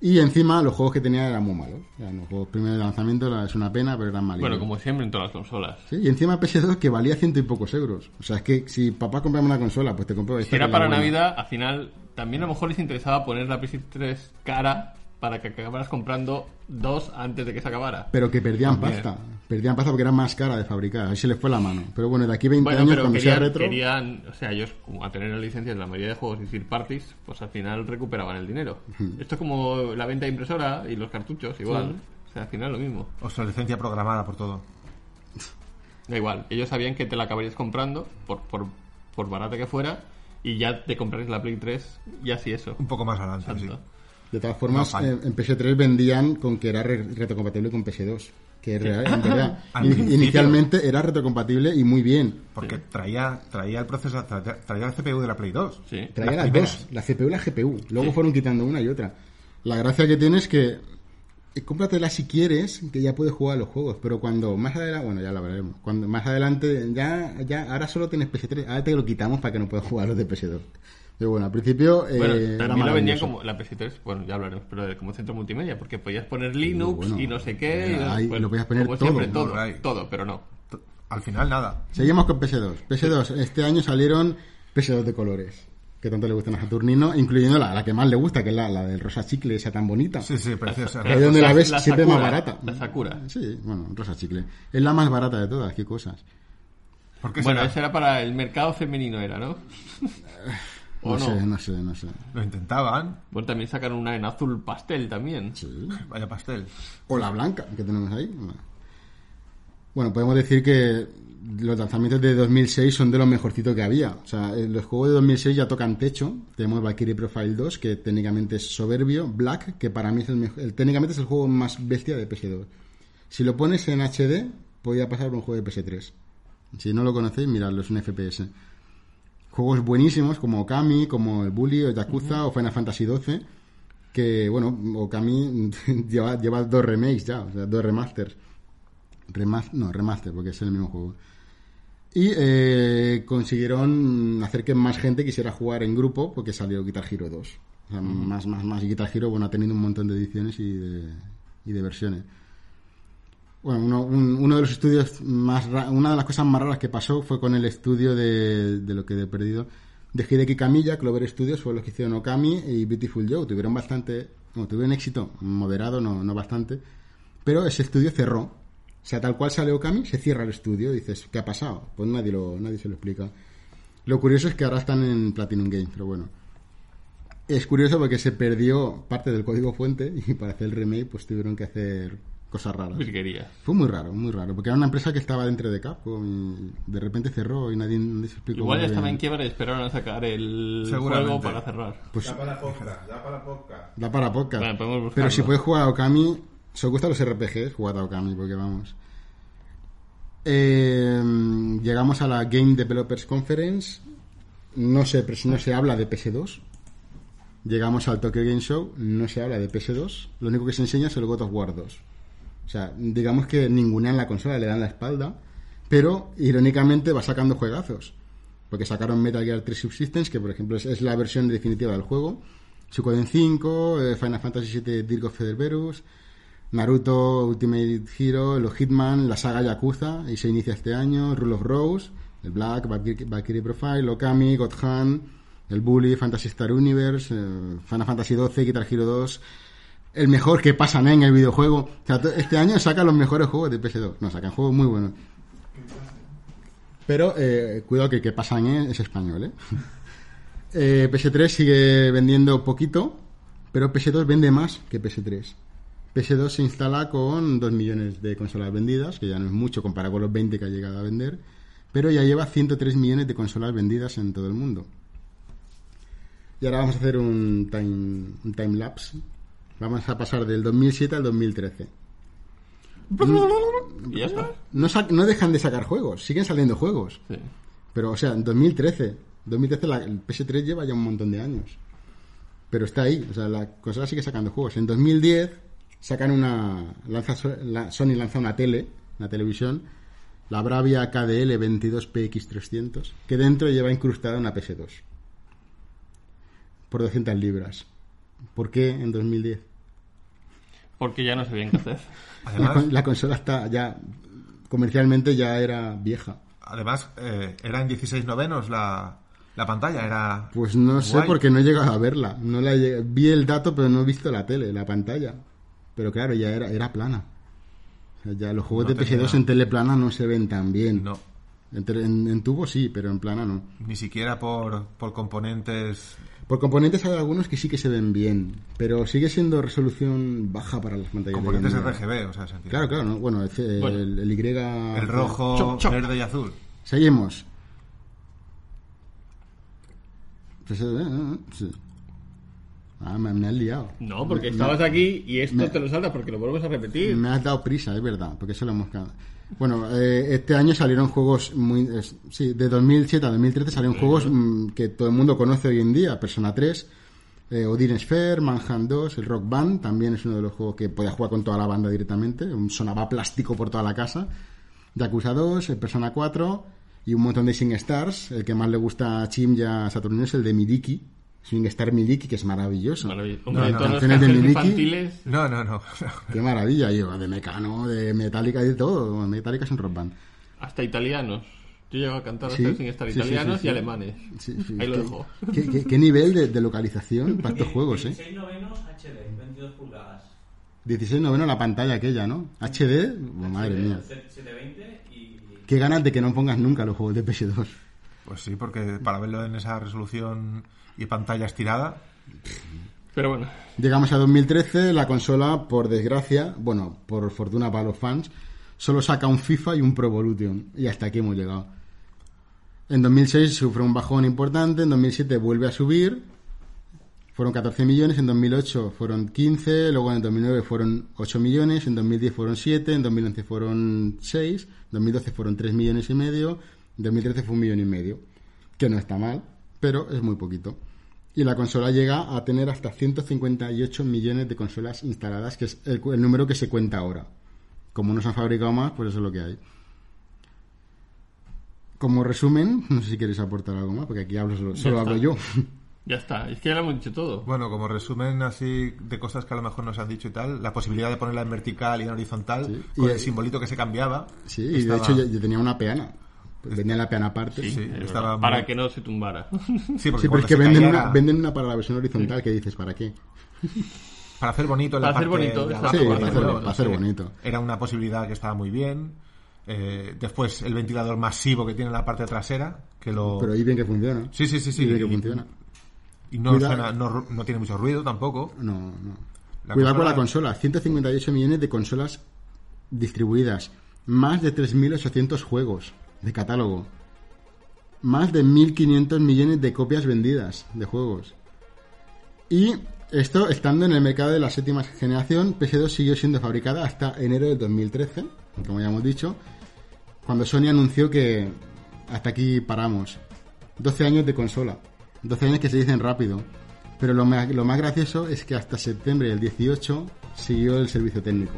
Y encima los juegos que tenía eran muy malos. Eran los juegos primeros de lanzamiento, es una pena, pero eran malos. Bueno, como siempre en todas las consolas. Sí, y encima PS2 que valía ciento y pocos euros. O sea, es que si papá compraba una consola, pues te compraba esta Si era para buena. Navidad, al final también a lo mejor les interesaba poner la PS3 cara para que acabaras comprando dos antes de que se acabara. Pero que perdían También. pasta. Perdían pasta porque era más cara de fabricar. Ahí se les fue la mano. Pero bueno, de aquí 20 Bueno, años, pero cuando sea querían, retro... querían, o sea, ellos como a tener la licencia de la mayoría de juegos y third parties, pues al final recuperaban el dinero. Esto es como la venta de impresora y los cartuchos, igual. O sea, al final lo mismo. Obsolescencia programada por todo. Da igual, ellos sabían que te la acabarías comprando por, por, por barata que fuera y ya te comprarías la Play 3 y así eso. Un poco más adelante, sí. De todas formas, No, fan. en, en PS3 vendían con que era re- retrocompatible con PS2. Que en realidad- en in- principio. inicialmente era retrocompatible y muy bien. Porque traía, traía el procesador, traía, traía el CPU de la Play 2. Sí. Traía Las las dos, la CPU y la GPU. Luego fueron quitando una y otra. La gracia que tiene es que eh, cómpratela si quieres, que ya puedes jugar a los juegos, pero cuando más adelante, bueno, ya lo veremos, cuando más adelante, ya, ya, ahora solo tienes PS3, ahora te lo quitamos para que no puedas jugar los de PS2. Pero bueno, al principio eh, Bueno, era también lo vendían como la PS3, bueno, ya hablaremos, pero como centro multimedia, porque podías poner Linux bueno, y no sé qué. y no- ahí, bueno, lo podías poner como todo, todo, pero no. Al final, nada. Seguimos con PS2. PS2, este año salieron PS2 de colores, que tanto le gustan a Saturnino, incluyendo la, la que más le gusta, que es la, la del rosa chicle, esa tan bonita. Sí, sí, preciosa. Ahí donde la ves La siempre Sakura, más barata. la Sakura. Sí, bueno, rosa chicle. Es la más barata de todas, qué cosas. ¿Por qué Bueno, será? ese era para el mercado femenino, era, ¿no? ¿O No no? sé, no sé, no sé. Lo intentaban. Bueno, también sacaron una en azul pastel también. Sí. Vaya pastel. O la blanca que tenemos ahí. Bueno, podemos decir que los lanzamientos de 2006 son de los mejorcitos que había. O sea, eh, los juegos de 2006 ya tocan techo. Tenemos Valkyrie Profile 2, que técnicamente es soberbio. Black, que para mí es el mejor. el- técnicamente es el juego más bestia de PS2. Si lo pones en HD, podría pasar por un juego de PS3. Si no lo conocéis, miradlo, es un FPS. Juegos buenísimos como Okami, como el Bully, o Yakuza o Final Fantasy XII. Que, bueno, Okami lleva, lleva dos remakes ya, o sea, dos remasters. Remas- no, remaster, porque es el mismo juego. Y eh, consiguieron hacer que más gente quisiera jugar en grupo porque salió Guitar Hero 2. O sea, más, más, más. Y Guitar Hero, bueno, ha tenido un montón de ediciones y de, y de versiones. Bueno, uno, un- uno de los estudios más una de las cosas más raras que pasó fue con el estudio de, de lo que he perdido de Hideki Kamiya, Clover Studios, fue los que hicieron Okami y Beautiful Joe. Tuvieron bastante, bueno, tuvieron éxito moderado, no, no bastante, pero ese estudio cerró. O sea, tal cual sale Okami, se cierra el estudio. Dices, ¿qué ha pasado? Pues nadie, lo, nadie se lo explica. Lo curioso es que ahora están en Platinum Games, pero bueno. Es curioso porque se perdió parte del código fuente y para hacer el remake pues tuvieron que hacer cosas raras. Virguería. Fue muy raro, muy raro, porque era una empresa que estaba dentro de Capcom y de repente cerró y nadie, nadie se explicó. Igual ya estaba en quiebra y esperaron a sacar el juego para cerrar. Pues Da para podcast, da para podcast. da para podcast. Bueno. Pero si puedes jugar a Okami, si os gustan los RPGs, jugad a Okami, porque vamos. Eh, llegamos a la Game Developers Conference. No se, no se habla de PS2. Llegamos al Tokyo Game Show. No se habla de PS2. Lo único que se enseña es el God of War 2. O sea, digamos que ningunean la consola, le dan la espalda. Pero, irónicamente, va sacando juegazos. Porque sacaron Metal Gear 3 Subsistence, que por ejemplo es, la versión definitiva del juego. Suikoden 5, eh, Final Fantasy VII Dirk of Cerberus, Naruto Ultimate Hero, los Hitman, la saga Yakuza, y se inicia este año, Rule of Rose, el Black, Valkyrie Profile, Okami, God Hand, el Bully, Fantasy Star Universe, eh, Final Fantasy XII, Guitar Hero 2, el mejor que pasan en el videojuego. Este año sacan los mejores juegos de PS2. No, sacan juegos muy buenos. Pero eh, cuidado que que pasan en es español, ¿eh? Eh, PS3 sigue vendiendo poquito, pero PS2 vende más que PS3. PS2 se instala con 2 millones de consolas vendidas, que ya no es mucho comparado con los 20 que ha llegado a vender, pero ya lleva 103 millones de consolas vendidas en todo el mundo. Y ahora vamos a hacer un time, un time lapse. Vamos a pasar del 2007 al 2013. Y ya está. No, sa- no dejan de sacar juegos, siguen saliendo juegos. Sí. Pero, o sea, en 2013, 2013 la- el PS3 lleva ya un montón de años. Pero está ahí, o sea, la consola sigue sacando juegos. En 2010 sacan una. Lanza, So- la- Sony lanza una tele, una televisión, la Bravia KDL 22PX300, que dentro lleva incrustada una PS2. Por 200 libras. ¿Por qué en 2010? Porque ya no sabían qué hacer. La, Además, con- la consola está ya. Comercialmente ya era vieja. además eh, era en 16 novenos la, la pantalla. Era Pues no sé porque no he llegado a verla. No la he vi el dato, pero no he visto la tele, la pantalla. Pero claro, ya era, era plana. O sea, ya los juegos No de tenía- PS2 en tele plana no se ven tan bien. no, En, tele- en- en tubo sí, pero en plana no. ni siquiera por, por componentes. Por componentes hay algunos que sí que se ven bien, pero sigue siendo resolución baja para las pantallas. de Componentes día. RGB, o sea, sentido. Claro, claro, ¿no? bueno, el, el- Y... El rojo, Chop, chop. verde y azul. Seguimos. Pues, eh, eh, sí. Ah, me, me has liado. No, porque Me- estabas aquí y esto te lo saltas porque lo vuelves a repetir. Me has dado prisa, es verdad, porque eso lo hemos. Bueno, eh, este año salieron juegos muy... sí, de 2007 a 2013 salieron juegos mm, que todo el mundo conoce hoy en día. Persona 3, Eh, Odin Sphere, Manhunt 2, el Rock Band, también es uno de los juegos que podía jugar con toda la banda directamente, sonaba plástico por toda la casa. Yakuza 2, el Persona 4 y un montón de Sing Stars. El que más le gusta a Chim y a Saturnino es el de Midiki. Sing Star Midiki, que es maravilloso. Maravilloso. No, Hombre, no, canciones de Miliki. infantiles. No, no, no. Qué maravilla, yo, de Mecano, de Metallica y de todo. Metallica es un rock band. Hasta italianos. Yo llego a cantar Sí, hasta sin estar sí, italianos sí, sí. y alemanes. Sí, sí, Ahí lo qué- dejo. ¿Qué, qué- qué nivel de, de localización para estos juegos, eh? 16 novenos HD, 22 pulgadas. 16 noveno la pantalla aquella, ¿no? HD, oh, madre mía. 720 y... Qué ganas de que no pongas nunca los juegos de PS2. Pues sí, porque para verlo en esa resolución y pantalla estirada, Pero bueno, Llegamos a 2013, la consola, por desgracia, bueno, por fortuna para los fans, solo saca un FIFA y un Pro Evolution. Y hasta aquí hemos llegado. En 2006 sufre un bajón importante, en 2007 vuelve a subir, fueron 14 millones, en 2008 fueron 15, luego en 2009 fueron 8 millones, en 2010 fueron 7, en 2011 fueron 6, en 2012 fueron 3 millones y medio, en 2013 fue un millón y medio, que no está mal, pero es muy poquito. Y la consola llega a tener hasta 158 millones de consolas instaladas, que es el, el número que se cuenta ahora. Como no se han fabricado más, pues eso es lo que hay. Como resumen, no sé si queréis aportar algo más, porque aquí hablo solo, solo hablo yo. ya está. Es que ya lo hemos dicho todo. bueno, como resumen así de cosas que a lo mejor nos han dicho y tal, la posibilidad de ponerla en vertical y en horizontal, Sí. con Y- el simbolito que se cambiaba. Sí, y de hecho yo, yo tenía una peana. Pues venía la peana aparte. Sí, estaba Para muy- que no se tumbara. Sí, porque Sí, pero cuando es que se venden una, venden una para la versión horizontal que dices, ¿para qué? para hacer bonito la Para hacer parte bonito, de Sí, para hacer, para bonito. Era una posibilidad que estaba muy bien. Eh, después el ventilador masivo que tiene en la parte trasera, que lo... Pero ahí bien que funciona. Sí, sí, sí, sí. Y bien que funciona. Y no, suena- no, no tiene mucho ruido tampoco. No, no. La Cuidado con consola- la consola. 158 millones de consolas distribuidas. Más de 3.800 juegos de catálogo. Más de 1.500 millones de copias vendidas de juegos. Y esto estando en el mercado de la séptima generación, PS2 siguió siendo fabricada hasta enero del 2013, como ya hemos dicho, cuando Sony anunció que hasta aquí paramos. 12 años de consola. 12 años que se dicen rápido. Pero lo más, lo más gracioso es que hasta septiembre del 18 siguió el servicio técnico.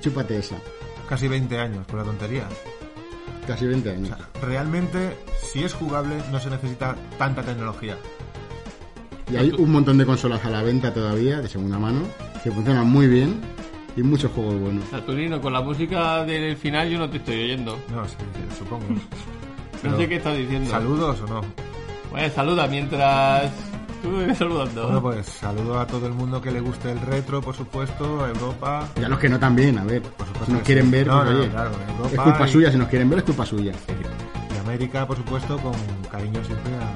Chúpate esa. Casi 20 años, por la tontería. Casi 20 O años. sea, realmente, si es jugable, no se necesita tanta tecnología. Y hay un montón de consolas a la venta todavía, de segunda mano, que funcionan muy bien y muchos juegos buenos. Saturnino, con la música del final yo no te estoy oyendo. No, sí, sí, supongo. No sé qué estás diciendo. ¿Saludos o no? Bueno, saluda mientras... Tú me ves saludando. Bueno, pues saludo a todo el mundo que le guste el retro, por supuesto, a Europa. Y a los que no también, a ver. Por supuesto Si nos quieren sí. ver, No, pues, no, oye, claro, Europa es culpa y- suya. Si nos quieren ver, es culpa suya. Y América, por supuesto, con cariño siempre a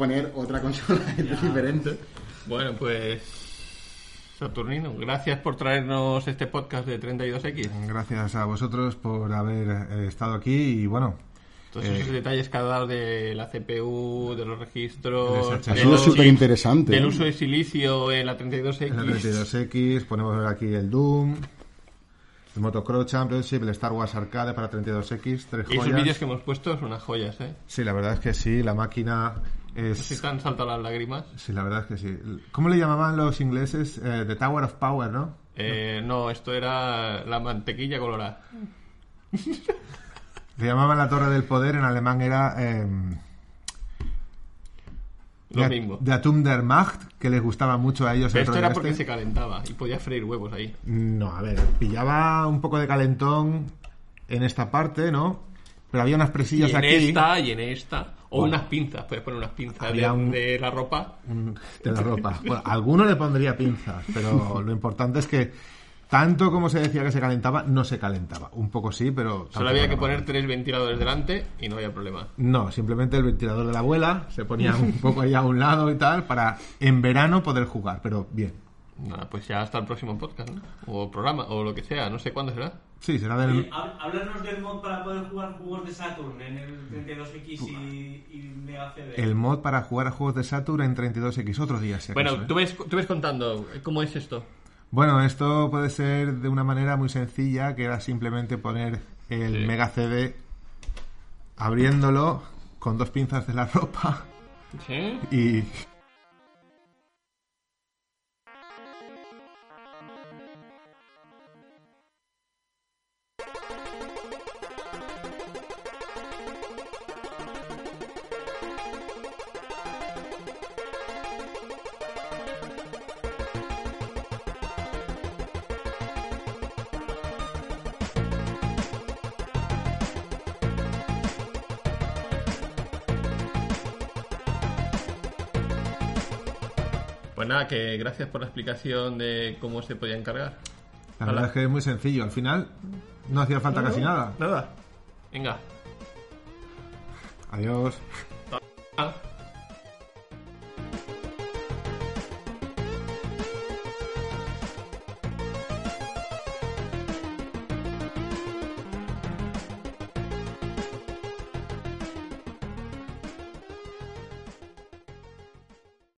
poner otra consola diferente. Bueno, pues. Saturnino, gracias por traernos este podcast de 32X. Gracias a vosotros por haber eh, estado aquí y bueno, Todos Eh, esos detalles que ha dado de la CPU, de los registros, de los- Súper interesante. del ¿eh? uso de silicio en la 32X. en la 32X ponemos aquí el Doom, el Motocross Championship, el Star Wars Arcade para 32X, tres Y esos joyas. vídeos que hemos puesto son unas joyas, ¿eh? Sí, la verdad es que sí, la máquina Si es... te han saltado las lágrimas. Sí, la verdad es que sí. ¿Cómo le llamaban los ingleses? Eh, The Tower of Power, ¿no? Eh, no, esto era la mantequilla colorada. Le llamaban la Torre del Poder, en alemán era... Eh, Lo Der- mismo. Der Turm der Macht, que les gustaba mucho a ellos. Pero el esto era porque este. se calentaba y podía freír huevos ahí. No, a ver, pillaba un poco de calentón en esta parte, ¿no? Pero había unas Y presillas en aquí esta, y en esta. O Bueno. unas pinzas, puedes poner unas pinzas de, Había un- de la ropa. de la ropa. Bueno, alguno le pondría pinzas, pero lo importante es que tanto como se decía que se calentaba, no se calentaba. Un poco sí, pero... Solo había que poner tres ventiladores delante y no había problema. No, simplemente el ventilador de la abuela se ponía un poco ahí a un lado y tal para en verano poder jugar, pero bien. Nada, pues ya hasta el próximo podcast, ¿no? O programa, o lo que sea, no sé cuándo será. Sí, será del... Eh, Háblanos del mod para poder jugar juegos de Saturn en el 32X y, y Mega CD. El mod para jugar a juegos de Saturn en 32X otro día. si acaso, Bueno, ¿eh? tú ves, tú ves contando cómo es esto. Bueno, esto puede ser de una manera muy sencilla, que era simplemente poner el Sí. Mega CD abriéndolo con dos pinzas de la ropa ¿Sí? y... nada, que gracias por la explicación de cómo se podía encargar. La Hola. verdad es que es muy sencillo. Al final no hacía falta casi nada. Nada. Venga. Adiós.